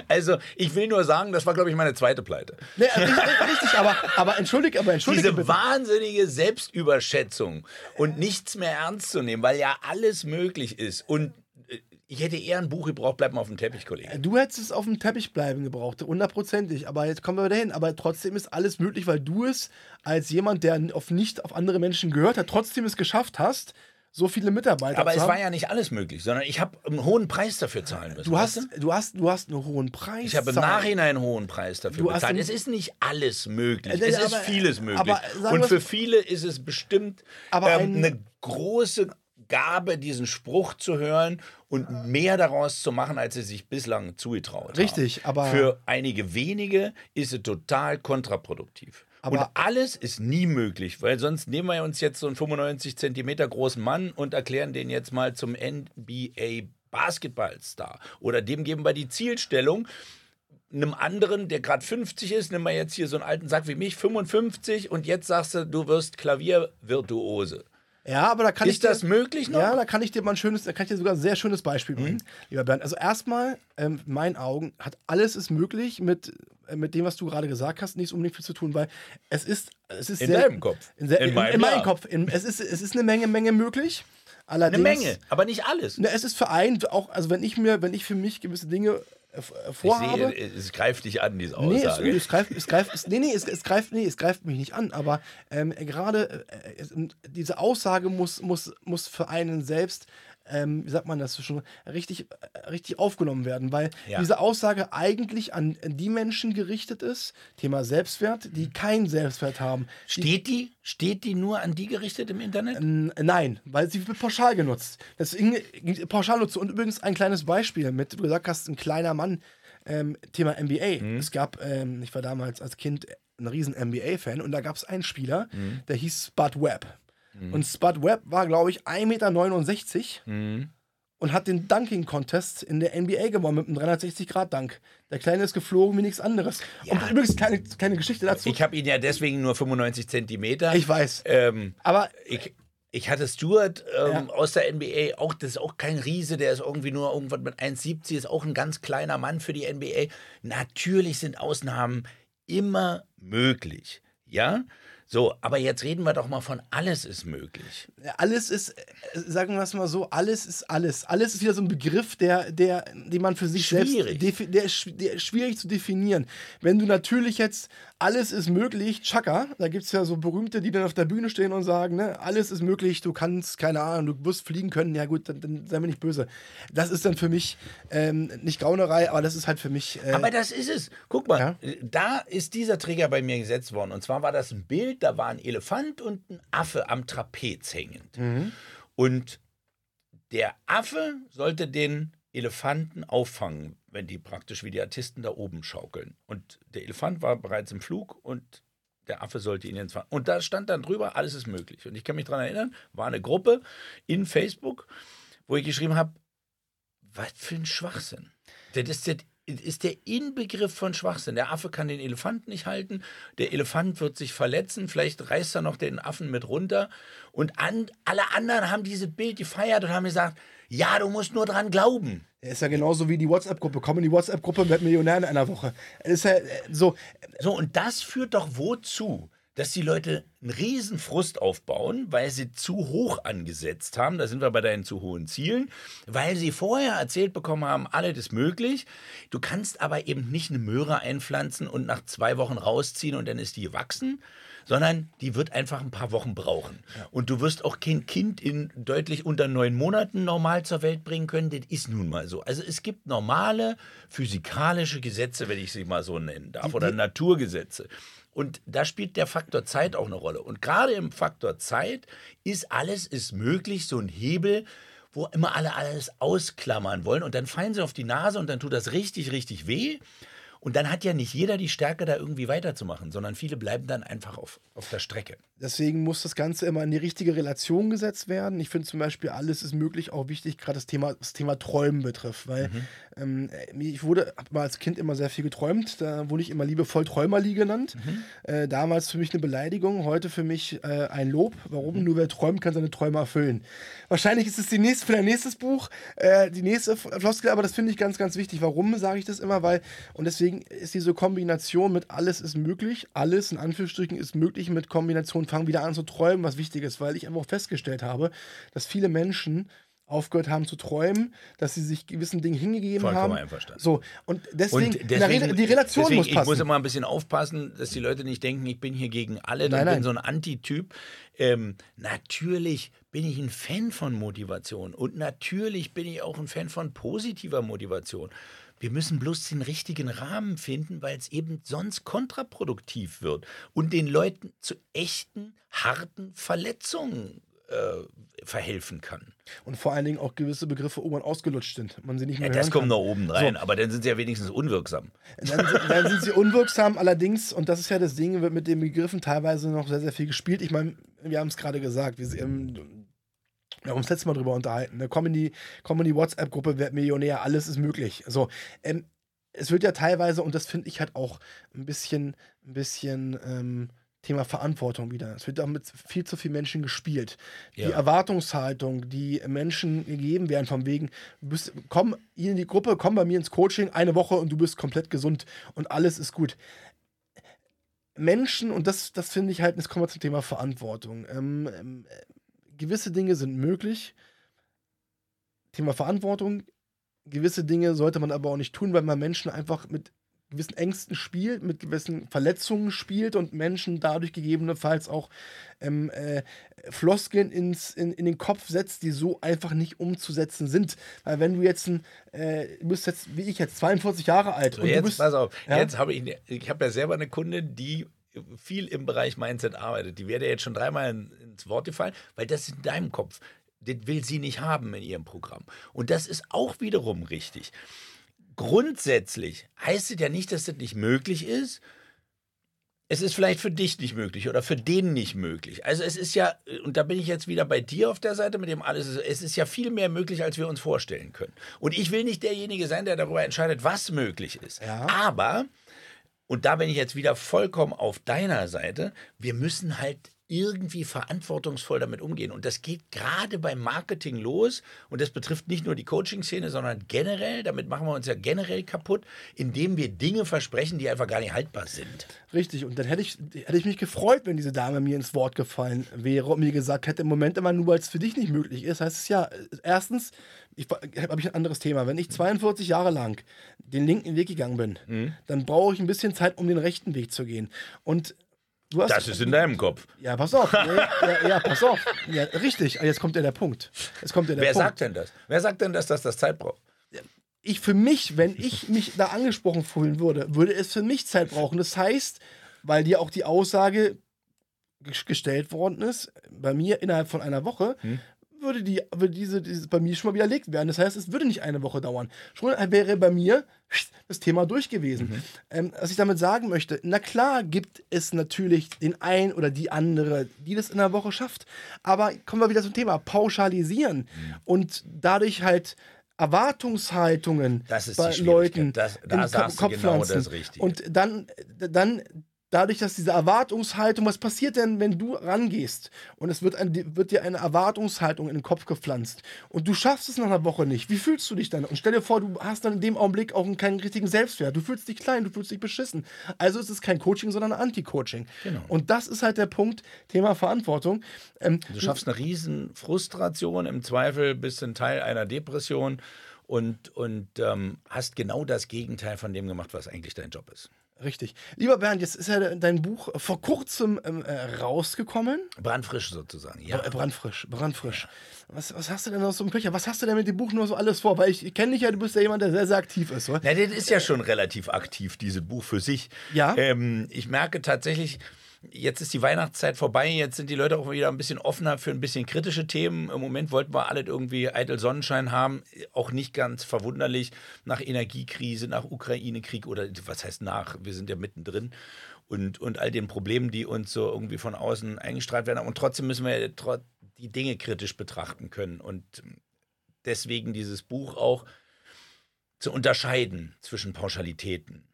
Also, ich will nur sagen, das war, glaube ich, meine zweite Pleite.
Nee, äh, richtig, richtig, aber, aber entschuldige, aber entschuldige
Diese
bitte.
wahnsinnige Selbstüberschätzung und nichts mehr ernst zu nehmen, weil ja alles möglich ist. Und äh, ich hätte eher ein Buch gebraucht, bleib mal auf dem Teppich, Kollege.
Du hättest es auf dem Teppich bleiben gebraucht, hundertprozentig. Aber jetzt kommen wir dahin. Aber trotzdem ist alles möglich, weil du es als jemand, der auf nicht auf andere Menschen gehört hat, trotzdem es geschafft hast, so viele Mitarbeiter
Aber es
haben.
war ja nicht alles möglich, sondern ich habe einen hohen Preis dafür zahlen müssen.
du
weißt
hast,
du?
du hast, du hast einen hohen Preis.
Ich habe im. Nachhinein einen hohen Preis dafür
Du
bezahlt. Es ist nicht alles möglich.
Äh,
es ist
aber-
vieles möglich.
aber
Und für viele ist es bestimmt
Aber
ähm,
ein-
eine große Gabe, diesen Spruch zu hören und mehr daraus zu machen, als sie sich bislang zugetraut
Richtig,
haben.
aber-
Für einige wenige ist es total kontraproduktiv.
Aber-
und alles ist nie möglich, weil sonst nehmen wir uns jetzt so einen 95 Zentimeter großen Mann und erklären den jetzt mal zum NBA Basketballstar. Oder dem geben wir die Zielstellung, einem anderen, der gerade 50 ist, nimm mal jetzt hier so einen alten Sack wie mich, 55, und jetzt sagst du, du wirst Klaviervirtuose.
Ja, aber da kann ich
Ist
dir,
das möglich noch? Mhm.
Ja, da kann ich dir mal ein schönes, da kann ich dir sogar ein sehr schönes Beispiel bringen, lieber Bernd. Also erstmal, ähm, in meinen Augen, hat alles ist möglich mit, äh, mit dem, was du gerade gesagt hast, nichts unbedingt viel zu tun, weil es ist, es ist
In
sehr,
deinem Kopf.
In, sehr,
In
in,
meinem
in meinem. Kopf. Es, ist, es ist eine Menge, Menge möglich.
Eine
Allerdings,
Menge, aber nicht alles.
Ne, es ist für einen auch, also wenn ich mir, wenn ich für mich gewisse Dinge äh, äh,
Ich
vorhabe.
sehe, es greift dich an, diese
Nee, es,
Aussage.
es greift, es greift, es, nee, nee, es, es greift, nee, es greift mich nicht an, aber ähm, gerade äh, es, diese Aussage muss, muss, muss für einen selbst, ähm, wie sagt man das schon, richtig, äh, richtig aufgenommen werden, weil
Ja.
diese Aussage eigentlich an die Menschen gerichtet ist, Thema Selbstwert, die keinen Selbstwert haben.
Steht, die, steht die nur an die gerichtet im Internet?
Nein, weil sie wird pauschal genutzt. Deswegen pauschal nutzt. Und übrigens ein kleines Beispiel mit, du gesagt hast, ein kleiner Mann, ähm, Thema NBA.
Mhm.
Es gab, ähm, ich war damals als Kind ein riesen NBA-Fan und da gab es einen Spieler,
Mhm.
der hieß Spud Webb. Und Spud Webb war, glaube ich, 1,69 Meter
Mhm.
und hat den Dunking Contest in der NBA gewonnen mit einem 360-Grad-Dunk. Der Kleine ist geflogen wie nichts anderes. Und übrigens, kleine, kleine Geschichte dazu.
Ich habe ihn ja deswegen nur 95 Zentimeter.
Ich weiß.
Ähm,
Aber
ich, ich hatte Stuart ähm,
Ja.
aus der NBA, auch, das ist auch kein Riese, der ist irgendwie nur irgendwas mit 1,70, ist auch ein ganz kleiner Mann für die NBA. Natürlich sind Ausnahmen immer möglich. Ja? So, aber jetzt reden wir doch mal von alles ist möglich.
alles ist, äh, sagen wir es mal so, alles ist alles. Alles ist wieder so ein Begriff, der, der, den man für sich
Schwierig.
selbst, der, der schwierig zu definieren. Wenn du natürlich jetzt, alles ist möglich, Chaka, da gibt es ja so berühmte, die dann auf der Bühne stehen und sagen, ne, alles ist möglich, du kannst, keine Ahnung, du wirst fliegen können, ja gut, dann, dann sei mir nicht böse. Das ist dann für mich ähm, nicht Gaunerei, aber das ist halt für mich. Äh,
Aber das ist es. Guck mal,
Ja.
da ist dieser Trigger bei mir gesetzt worden. Und zwar war das ein Bild, da war ein Elefant und ein Affe am Trapez hängend. Und der Affe sollte den Elefanten auffangen, wenn die praktisch wie die Artisten da oben schaukeln. Und der Elefant war bereits im Flug und der Affe sollte ihn jetzt fangen. Und da stand dann drüber, alles ist möglich. Und ich kann mich daran erinnern, war eine Gruppe in Facebook, wo ich geschrieben habe, was für ein Schwachsinn. Das ist das ist der Inbegriff von Schwachsinn. Der Affe kann den Elefanten nicht halten, der Elefant wird sich verletzen, vielleicht reißt er noch den Affen mit runter. Und an, alle anderen haben dieses Bild gefeiert und haben gesagt, ja, du musst nur dran glauben.
Er ist ja genauso wie die WhatsApp-Gruppe. Komm in die WhatsApp-Gruppe mit Millionär in einer Woche. Ist ja äh, so.
So, und das führt doch wozu? Dass die Leute einen riesen Frust aufbauen, weil sie zu hoch angesetzt haben. Da sind wir bei deinen zu hohen Zielen. Weil sie vorher erzählt bekommen haben, alles ist möglich. Du kannst aber eben nicht eine Möhre einpflanzen und nach zwei Wochen rausziehen und dann ist die gewachsen, sondern die wird einfach ein paar Wochen brauchen. Und du wirst auch kein Kind in deutlich unter neun Monaten normal zur Welt bringen können. Das ist nun mal so. Also es gibt normale physikalische Gesetze, wenn ich sie mal so nennen darf, oder Naturgesetze. Und da spielt der Faktor Zeit auch eine Rolle. Und gerade im Faktor Zeit ist alles ist möglich, so ein Hebel, wo immer alle alles ausklammern wollen. Und dann fallen sie auf die Nase und dann tut das richtig, richtig weh. Und dann hat ja nicht jeder die Stärke, da irgendwie weiterzumachen, sondern viele bleiben dann einfach auf, auf der Strecke.
Deswegen muss das Ganze immer in die richtige Relation gesetzt werden. Ich finde zum Beispiel, alles ist möglich, auch wichtig, gerade das Thema, das Thema Träumen betrifft. Weil ähm, ich wurde, habe mal als Kind immer sehr viel geträumt. Da wurde ich immer liebevoll Träumerli genannt. Äh, damals für mich eine Beleidigung, heute für mich äh, ein Lob. Warum? Nur wer träumt, kann seine Träume erfüllen. Wahrscheinlich ist es die nächste, für dein nächstes Buch, äh, die nächste Floskel, aber das finde ich ganz, ganz wichtig. Warum sage ich das immer? Weil, und deswegen ist diese Kombination mit alles ist möglich, alles in Anführungsstrichen ist möglich mit Kombination, fangen wieder an zu träumen, was wichtig ist, weil ich einfach festgestellt habe, dass viele Menschen aufgehört haben zu träumen, dass sie sich gewissen Dingen hingegeben
Vollkommen
haben.
einverstanden.
So, und deswegen,
Und deswegen,
Re die Relation
deswegen,
muss passen.
Ich muss immer ein bisschen aufpassen, dass die Leute nicht denken, ich bin hier gegen alle,
Nein,
ich bin so ein Antityp. Ähm, natürlich bin ich ein Fan von Motivation und natürlich bin ich auch ein Fan von positiver Motivation. Wir müssen bloß den richtigen Rahmen finden, weil es eben sonst kontraproduktiv wird und den Leuten zu echten, harten Verletzungen äh, verhelfen kann.
und vor allen Dingen auch gewisse Begriffe irgendwann ausgelutscht sind. Man sie nicht mehr
Ja, das kommt noch oben rein, aber dann sind sie ja wenigstens unwirksam.
Dann, sind- dann sind sie unwirksam, allerdings, und das ist ja das Ding, wird mit den Begriffen teilweise noch sehr, sehr viel gespielt. Ich meine, wir haben es gerade gesagt, wir, ähm, wir haben uns letztes Mal drüber unterhalten. Ne? Komm in die, komm in die WhatsApp-Gruppe, werd Millionär, alles ist möglich. So, ähm, es wird ja teilweise, und das finde ich halt auch ein bisschen, ein bisschen ähm, Thema Verantwortung wieder. Es wird damit viel zu viel Menschen gespielt. Die
Ja.
Erwartungshaltung, die Menschen gegeben werden, von wegen, du bist, komm in die Gruppe, komm bei mir ins Coaching, eine Woche und du bist komplett gesund und alles ist gut. Menschen, und das, das finde ich halt, jetzt kommen wir zum Thema Verantwortung. Ähm, ähm, äh, gewisse Dinge sind möglich. Thema Verantwortung. Gewisse Dinge sollte man aber auch nicht tun, weil man Menschen einfach mit gewissen Ängsten spielt, mit gewissen Verletzungen spielt und Menschen dadurch gegebenenfalls auch ähm, äh, Floskeln ins, in, in den Kopf setzt, die so einfach nicht umzusetzen sind. Weil wenn du jetzt ein, äh, du bist jetzt, wie ich jetzt, 42 Jahre alt
So,
und du
jetzt,
bist,
pass auf,
Ja?
jetzt habe ich, ne, ich habe ja selber eine Kundin, die viel im Bereich Mindset arbeitet. Die wäre jetzt schon dreimal in, ins Wort gefallen, weil das ist in deinem Kopf. Das will sie nicht haben in ihrem Programm. Und das ist auch wiederum richtig. Grundsätzlich heißt es ja nicht, dass das nicht möglich ist. Es ist vielleicht für dich nicht möglich oder für den nicht möglich. Also es ist ja, und da bin ich jetzt wieder bei dir auf der Seite mit dem alles, ist- es ist ja viel mehr möglich, als wir uns vorstellen können. Und ich will nicht derjenige sein, der darüber entscheidet, was möglich ist.
Ja.
Aber, und da bin ich jetzt wieder vollkommen auf deiner Seite, wir müssen halt irgendwie verantwortungsvoll damit umgehen. Und das geht gerade beim Marketing los. Und das betrifft nicht nur die Coaching-Szene, sondern generell. Damit machen wir uns ja generell kaputt, indem wir Dinge versprechen, die einfach gar nicht haltbar sind.
Richtig, und dann hätte ich, hätte ich mich gefreut, wenn diese Dame mir ins Wort gefallen wäre und mir gesagt hätte, im Moment immer nur, weil es für dich nicht möglich ist, heißt es ja, äh, erstens, ich habe ich ein anderes Thema. Wenn ich 42 Jahre lang den linken Weg gegangen bin,
Mhm.
dann brauche ich ein bisschen Zeit, um den rechten Weg zu gehen. Und du hast.
Das ist in deinem Kopf.
ja, pass auf. ja, ja, ja, pass auf. Ja, richtig, aber jetzt kommt ja der Punkt. Jetzt kommt ja der
Wer
Punkt.
sagt denn das? Wer sagt denn, dass das das Zeit braucht?
ich für mich, wenn ich mich da angesprochen fühlen würde, würde es für mich Zeit brauchen. Das heißt, weil dir auch die Aussage ges- gestellt worden ist, bei mir innerhalb von einer Woche, würde, die, würde diese, diese bei mir schon mal widerlegt werden. Das heißt, es würde nicht eine Woche dauern. Schon wäre bei mir das Thema durch gewesen. Ähm, was ich damit sagen möchte, na klar gibt es natürlich den einen oder die andere, die das in einer Woche schafft. Aber kommen wir wieder zum Thema pauschalisieren und dadurch halt Erwartungshaltungen bei Leuten.
Das- da
in Ko-
sagst du genau Richtige.
Und dann, dann dadurch, dass diese Erwartungshaltung, was passiert denn, wenn du rangehst und es wird, ein, wird dir eine Erwartungshaltung in den Kopf gepflanzt und du schaffst es nach einer Woche nicht, wie fühlst du dich dann? Und stell dir vor, du hast dann in dem Augenblick auch keinen richtigen Selbstwert. Du fühlst dich klein, du fühlst dich beschissen. Also ist es kein Coaching, sondern Anti-Coaching.
Genau.
Und das ist halt der Punkt, Thema Verantwortung. Ähm,
Du schaffst eine riesen Frustration, im Zweifel bist du ein Teil einer Depression und, und ähm, hast genau das Gegenteil von dem gemacht, was eigentlich dein Job ist.
Richtig. Lieber Bernd, jetzt ist ja dein Buch vor kurzem ähm, äh, rausgekommen.
Brandfrisch sozusagen, ja.
Brandfrisch, brandfrisch. Was, was hast du denn noch so im Köcher? Was hast du denn mit dem Buch nur so alles vor? Weil ich, kenne dich ja, du bist ja jemand, der sehr, sehr aktiv ist. Oder?
Na, das ist ja schon relativ aktiv, dieses Buch für sich.
Ja.
Ähm, ich merke tatsächlich, jetzt ist die Weihnachtszeit vorbei, jetzt sind die Leute auch wieder ein bisschen offener für ein bisschen kritische Themen. Im Moment wollten wir alle irgendwie eitel Sonnenschein haben, auch nicht ganz verwunderlich nach Energiekrise, nach Ukraine-Krieg oder was heißt nach, wir sind ja mittendrin. Und, und all den Problemen, die uns so irgendwie von außen eingestrahlt werden. Und trotzdem müssen wir die Dinge kritisch betrachten können. Und deswegen dieses Buch auch zu unterscheiden zwischen Pauschalitäten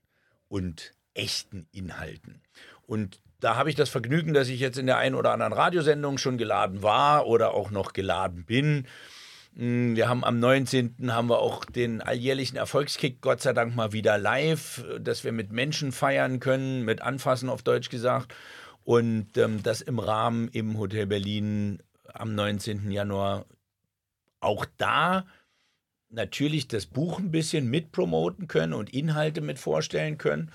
und echten Inhalten. Und da habe ich das Vergnügen, dass ich jetzt in der einen oder anderen Radiosendung schon geladen war oder auch noch geladen bin. Mm, Wir haben am 19. haben wir auch den alljährlichen Erfolgskick, Gott sei Dank mal wieder live, dass wir mit Menschen feiern können, mit Anfassen auf Deutsch gesagt. Und ähm, das im Rahmen im Hotel Berlin am 19. Januar auch da natürlich das Buch ein bisschen mitpromoten können und Inhalte mit vorstellen können.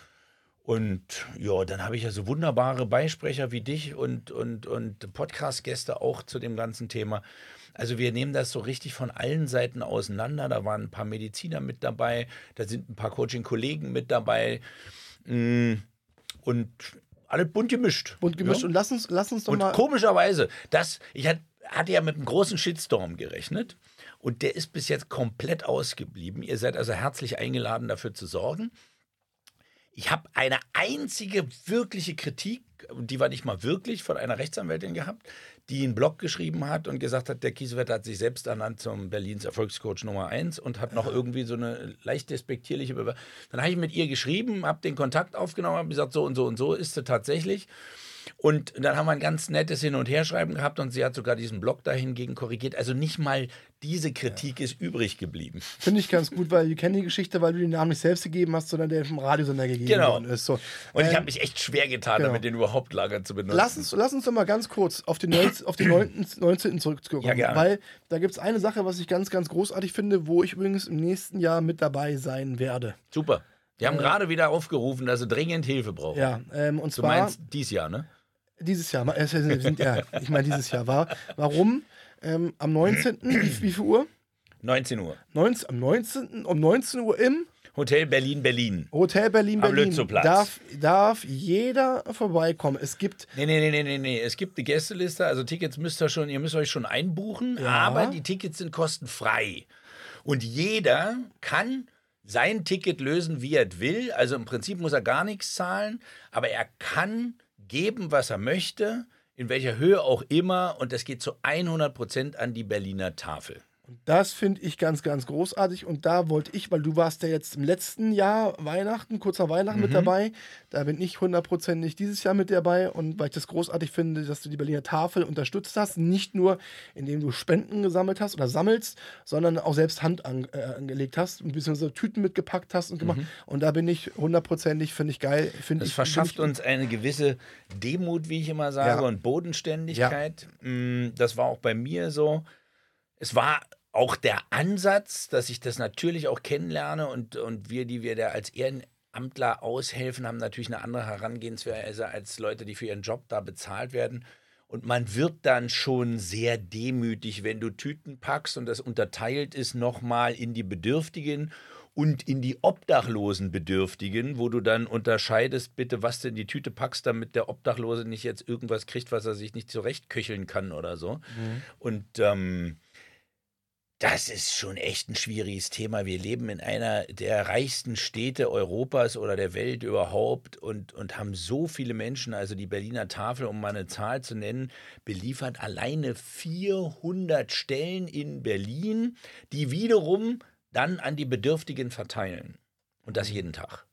Und ja, dann habe ich ja so wunderbare Beisprecher wie dich und, und, und Podcast-Gäste auch zu dem ganzen Thema. Also wir nehmen das so richtig von allen Seiten auseinander. Da waren ein paar Mediziner mit dabei, da sind ein paar Coaching-Kollegen mit dabei. Mm, Und alles bunt gemischt.
Bunt gemischt.
Ja?
Und lass uns, lass uns doch
Und
mal.
komischerweise, das, ich hat, hatte ja mit einem großen Shitstorm gerechnet und der ist bis jetzt komplett ausgeblieben. Ihr seid also herzlich eingeladen, dafür zu sorgen. Ich habe eine einzige wirkliche Kritik, die war nicht mal wirklich, von einer Rechtsanwältin gehabt, die einen Blog geschrieben hat und gesagt hat, der Kiesewetter hat sich selbst ernannt zum Berlins Erfolgscoach Nummer 1 und hat noch irgendwie so eine leicht despektierliche Bewer Dann habe ich mit ihr geschrieben, habe den Kontakt aufgenommen, habe gesagt, so und so und so ist sie tatsächlich. Und dann haben wir ein ganz nettes Hin- und Herschreiben gehabt und sie hat sogar diesen Blog dahingegen korrigiert. Also nicht mal diese Kritik ist übrig geblieben.
Finde ich ganz gut, weil wir kennen die Geschichte, weil du den Namen nicht selbst gegeben hast, sondern der vom Radiosender gegeben
Genau.
worden ist. So.
Und ich
Ähm,
habe mich echt schwer getan,
genau.
damit den überhaupt lagern zu benutzen.
Lass uns, lass uns doch mal ganz kurz auf den, 19, auf den 19. 19. zurückkommen.
Ja, gerne.
Weil da gibt es eine Sache, was ich ganz, ganz großartig finde, wo ich übrigens im nächsten Jahr mit dabei sein werde.
Super. Die haben gerade wieder aufgerufen, dass sie dringend Hilfe brauchen.
Ja, ähm, und
Du
zwar
meinst dies Jahr, ne?
dieses Jahr. äh, sind- ja, ich meine dieses Jahr war. Warum? Ähm, am 19. wie, wie viel Uhr?
19 Uhr.
19, am 19. um 19 Uhr im
Hotel Berlin, Berlin.
Hotel Berlin
Am
Berlin.
Lützowplatz.
Darf, darf jeder vorbeikommen. Es gibt
Nee, nee, nee, nee, nee, nee. Es gibt eine Gästeliste, also Tickets müsst ihr schon, ihr müsst euch schon einbuchen,
Ja.
aber die Tickets sind kostenfrei. Und jeder kann sein Ticket lösen, wie er will. Also im Prinzip muss er gar nichts zahlen, aber er kann geben, was er möchte, in welcher Höhe auch immer. Und das geht zu 100 Prozent an die Berliner Tafel.
Das finde ich ganz, ganz großartig. Und da wollte ich, weil du warst ja jetzt im letzten Jahr Weihnachten, kurzer Weihnachten
Mhm.
mit dabei. Da bin ich hundertprozentig dieses Jahr mit dabei. Und weil ich das großartig finde, dass du die Berliner Tafel unterstützt hast. Nicht nur, indem du Spenden gesammelt hast oder sammelst, sondern auch selbst Hand an, äh, angelegt hast und beziehungsweise Tüten mitgepackt hast und gemacht. Und da bin ich hundertprozentig, finde ich geil. Find
Mhm. Das
ich,
verschafft
ich,
uns eine gewisse Demut, wie ich immer sage,
Ja.
und Bodenständigkeit. Mm, Das war auch bei mir so. Es war auch der Ansatz, dass ich das natürlich auch kennenlerne und, und wir, die wir da als Ehrenamtler aushelfen, haben natürlich eine andere Herangehensweise als Leute, die für ihren Job da bezahlt werden. Und man wird dann schon sehr demütig, wenn du Tüten packst und das unterteilt ist nochmal in die Bedürftigen und in die obdachlosen Bedürftigen, wo du dann unterscheidest, bitte, was du in die Tüte packst, damit der Obdachlose nicht jetzt irgendwas kriegt, was er sich nicht zurechtköcheln kann oder so. Und ähm, das ist schon echt ein schwieriges Thema. Wir leben in einer der reichsten Städte Europas oder der Welt überhaupt und, und haben so viele Menschen. Also die Berliner Tafel, um mal eine Zahl zu nennen, beliefert alleine 400 Stellen in Berlin, die wiederum dann an die Bedürftigen verteilen. Und das jeden Tag.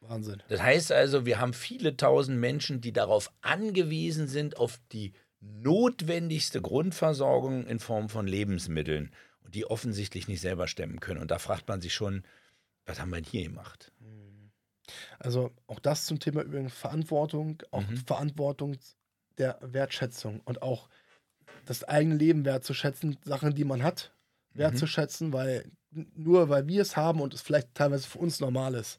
Wahnsinn.
Das heißt also, wir haben viele tausend Menschen, die darauf angewiesen sind, auf die notwendigste Grundversorgung in Form von Lebensmitteln die offensichtlich nicht selber stemmen können. Und da fragt man sich schon, was haben wir denn hier gemacht?
Also auch das zum Thema übrigens Verantwortung, auch
Mhm.
Verantwortung der Wertschätzung und auch das eigene Leben wertzuschätzen, Sachen, die man hat,
Mhm.
wertzuschätzen, weil n- nur weil wir es haben und es vielleicht teilweise für uns normal ist.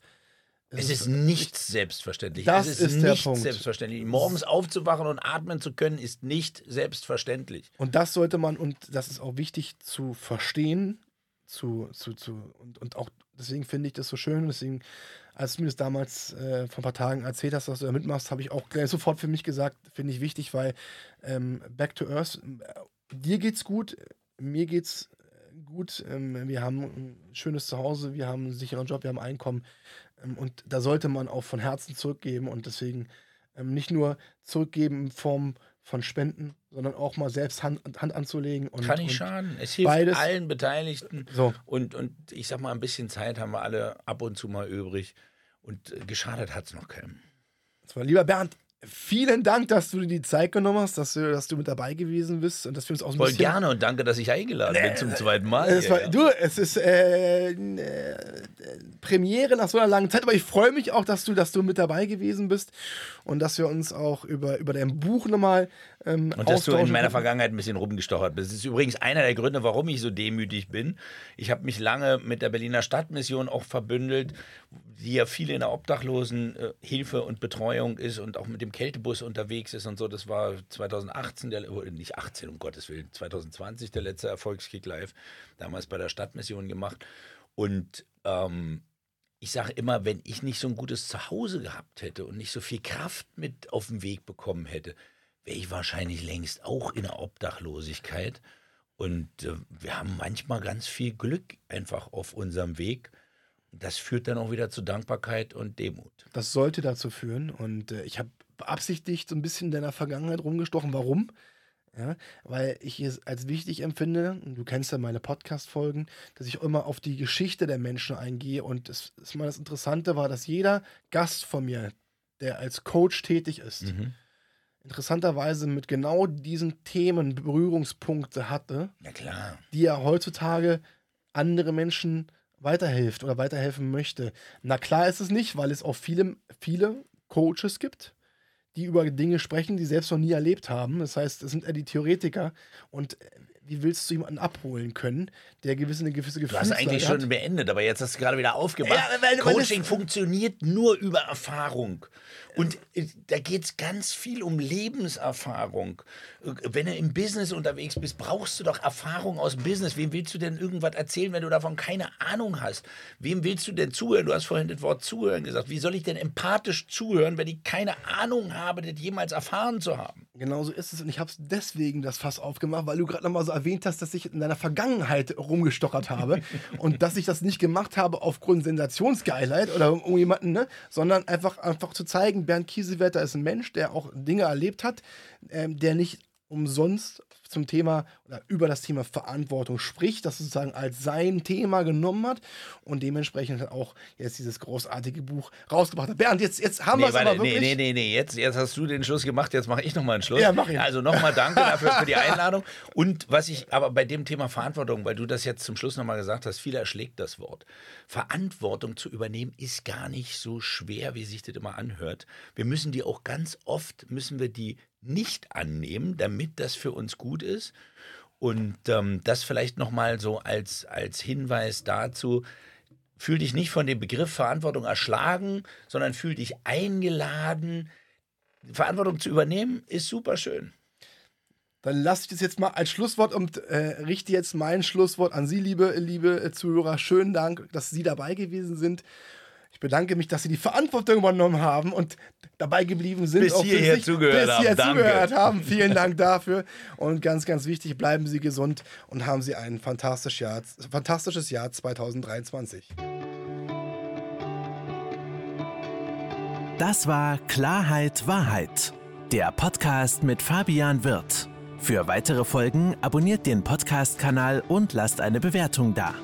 Es ist nichts selbstverständlich.
Das
es
ist
ist
der
nicht
Punkt.
selbstverständlich. Morgens aufzuwachen und atmen zu können, ist nicht selbstverständlich.
Und das sollte man, und das ist auch wichtig zu verstehen, zu, zu, zu, und, und auch deswegen finde ich das so schön. Deswegen, als du mir das damals äh, vor ein paar Tagen erzählt hast, dass du da mitmachst, habe ich auch sofort für mich gesagt, finde ich wichtig, weil ähm, Back to Earth, äh, dir geht's gut, mir geht's äh, gut, ähm, wir haben ein schönes Zuhause, wir haben einen sicheren Job, wir haben Einkommen. Ähm, und da sollte man auch von Herzen zurückgeben und deswegen ähm, nicht nur zurückgeben in Form von Spenden, sondern auch mal selbst Hand, Hand anzulegen. Und,
Kann nicht schaden. Es hilft
beides-
allen Beteiligten.
So.
Und, und ich sag mal, ein bisschen Zeit haben wir alle ab und zu mal übrig. Und äh, geschadet hat es noch keinem.
So, lieber Bernd, vielen Dank, dass du dir die Zeit genommen hast, dass du, dass du mit dabei gewesen bist und dass wir uns auch ein
Voll
bisschen
gerne und danke, dass ich eingeladen bin zum zweiten Mal.
Es war. Du, es ist äh, äh, Premiere nach so einer langen Zeit, aber ich freue mich auch, dass du, dass du mit dabei gewesen bist und dass wir uns auch über, über dein Buch nochmal ähm,
Und dass du in meiner. Vergangenheit ein bisschen rumgestochert bist. Das ist übrigens einer der Gründe, warum ich so demütig bin. Ich habe mich lange mit der Berliner Stadtmission auch verbündelt, die ja viel in der Obdachlosenhilfe und Betreuung ist und auch mit dem Kältebus unterwegs ist und so. Das war 2018, der, nicht 18, um Gottes Willen, 2020 der letzte Erfolgskick live, damals bei der Stadtmission gemacht. Und ähm, ich sage immer, wenn ich nicht so ein gutes Zuhause gehabt hätte und nicht so viel Kraft mit auf den Weg bekommen hätte, wäre ich wahrscheinlich längst auch in der Obdachlosigkeit. Und äh, wir haben manchmal ganz viel Glück einfach auf unserem Weg. Das führt dann auch wieder zu Dankbarkeit und Demut.
Das sollte dazu führen. Und äh, ich habe beabsichtigt so ein bisschen in deiner Vergangenheit rumgestochen. Warum? Ja, weil ich es als wichtig empfinde, du kennst ja meine Podcast-Folgen, dass ich immer auf die Geschichte der Menschen eingehe. Und das, das, mal das Interessante war, dass jeder Gast von mir, der als Coach tätig ist,
Mhm.
interessanterweise mit genau diesen Themen Berührungspunkte hatte,
Ja klar.
die er heutzutage andere Menschen weiterhilft oder weiterhelfen möchte. Na klar ist es nicht, weil es auch viele, viele Coaches gibt, die über Dinge sprechen, die selbst noch nie erlebt haben. Das heißt, es sind eher die Theoretiker. Und äh, wie willst du jemanden abholen können, der gewisse, eine gewisse
Du hast eigentlich schon beendet, aber jetzt hast du gerade wieder aufgemacht.
Ja, weil- weil
Coaching funktioniert nur über Erfahrung. Und äh, da geht es ganz viel um Lebenserfahrung. Äh, Wenn du im Business unterwegs bist, brauchst du doch Erfahrung aus Business. Wem willst du denn irgendwas erzählen, wenn du davon keine Ahnung hast? Wem willst du denn zuhören? Du hast vorhin das Wort zuhören gesagt. Wie soll ich denn empathisch zuhören, wenn ich keine Ahnung habe, das jemals erfahren zu haben?
Genau so ist es. Und ich habe es deswegen das Fass aufgemacht, weil du gerade nochmal so erwähnt hast, dass ich in deiner Vergangenheit rumgestochert habe und dass ich das nicht gemacht habe aufgrund Sensationsgeilheit oder um jemanden, ne? sondern einfach, einfach zu zeigen, Bernd Kiesewetter ist ein Mensch, der auch Dinge erlebt hat, ähm, der nicht umsonst zum Thema oder über das Thema Verantwortung spricht, das sozusagen als sein Thema genommen hat und dementsprechend hat auch jetzt dieses großartige Buch rausgebracht hat. Bernd, jetzt, jetzt haben wir
Nee,
es aber wirklich.
nee, nee, nee, nee, jetzt, jetzt hast du den Schluss gemacht, jetzt mache ich nochmal einen Schluss.
Ja, mach ihn.
Also nochmal danke dafür für die Einladung. Und was ich aber bei dem Thema Verantwortung, weil du das jetzt zum Schluss nochmal gesagt hast, viele erschlägt das Wort. Verantwortung zu übernehmen ist gar nicht so schwer, wie sich das immer anhört. Wir müssen die auch ganz oft, müssen wir die nicht annehmen, damit das für uns gut ist. Und ähm, das vielleicht nochmal so als, als Hinweis dazu, fühl dich nicht von dem Begriff Verantwortung erschlagen, sondern fühl dich eingeladen. Verantwortung zu übernehmen ist super schön.
Dann lasse ich das jetzt mal als Schlusswort und äh, richte jetzt mein Schlusswort an Sie, liebe, liebe äh, Zuhörer. Schönen Dank, dass Sie dabei gewesen sind. Ich bedanke mich, dass Sie die Verantwortung übernommen haben und dabei geblieben sind.
Bis hierher
sich,
zugehört
bis
haben.
hierher
Danke.
zugehört haben. Vielen Dank dafür. Und ganz, ganz wichtig, bleiben Sie gesund und haben Sie ein fantastisches Jahr, fantastisches Jahr 2023.
Das war Klarheit Wahrheit, der Podcast mit Fabian Wirth. Für weitere Folgen abonniert den Podcast-Kanal und lasst eine Bewertung da.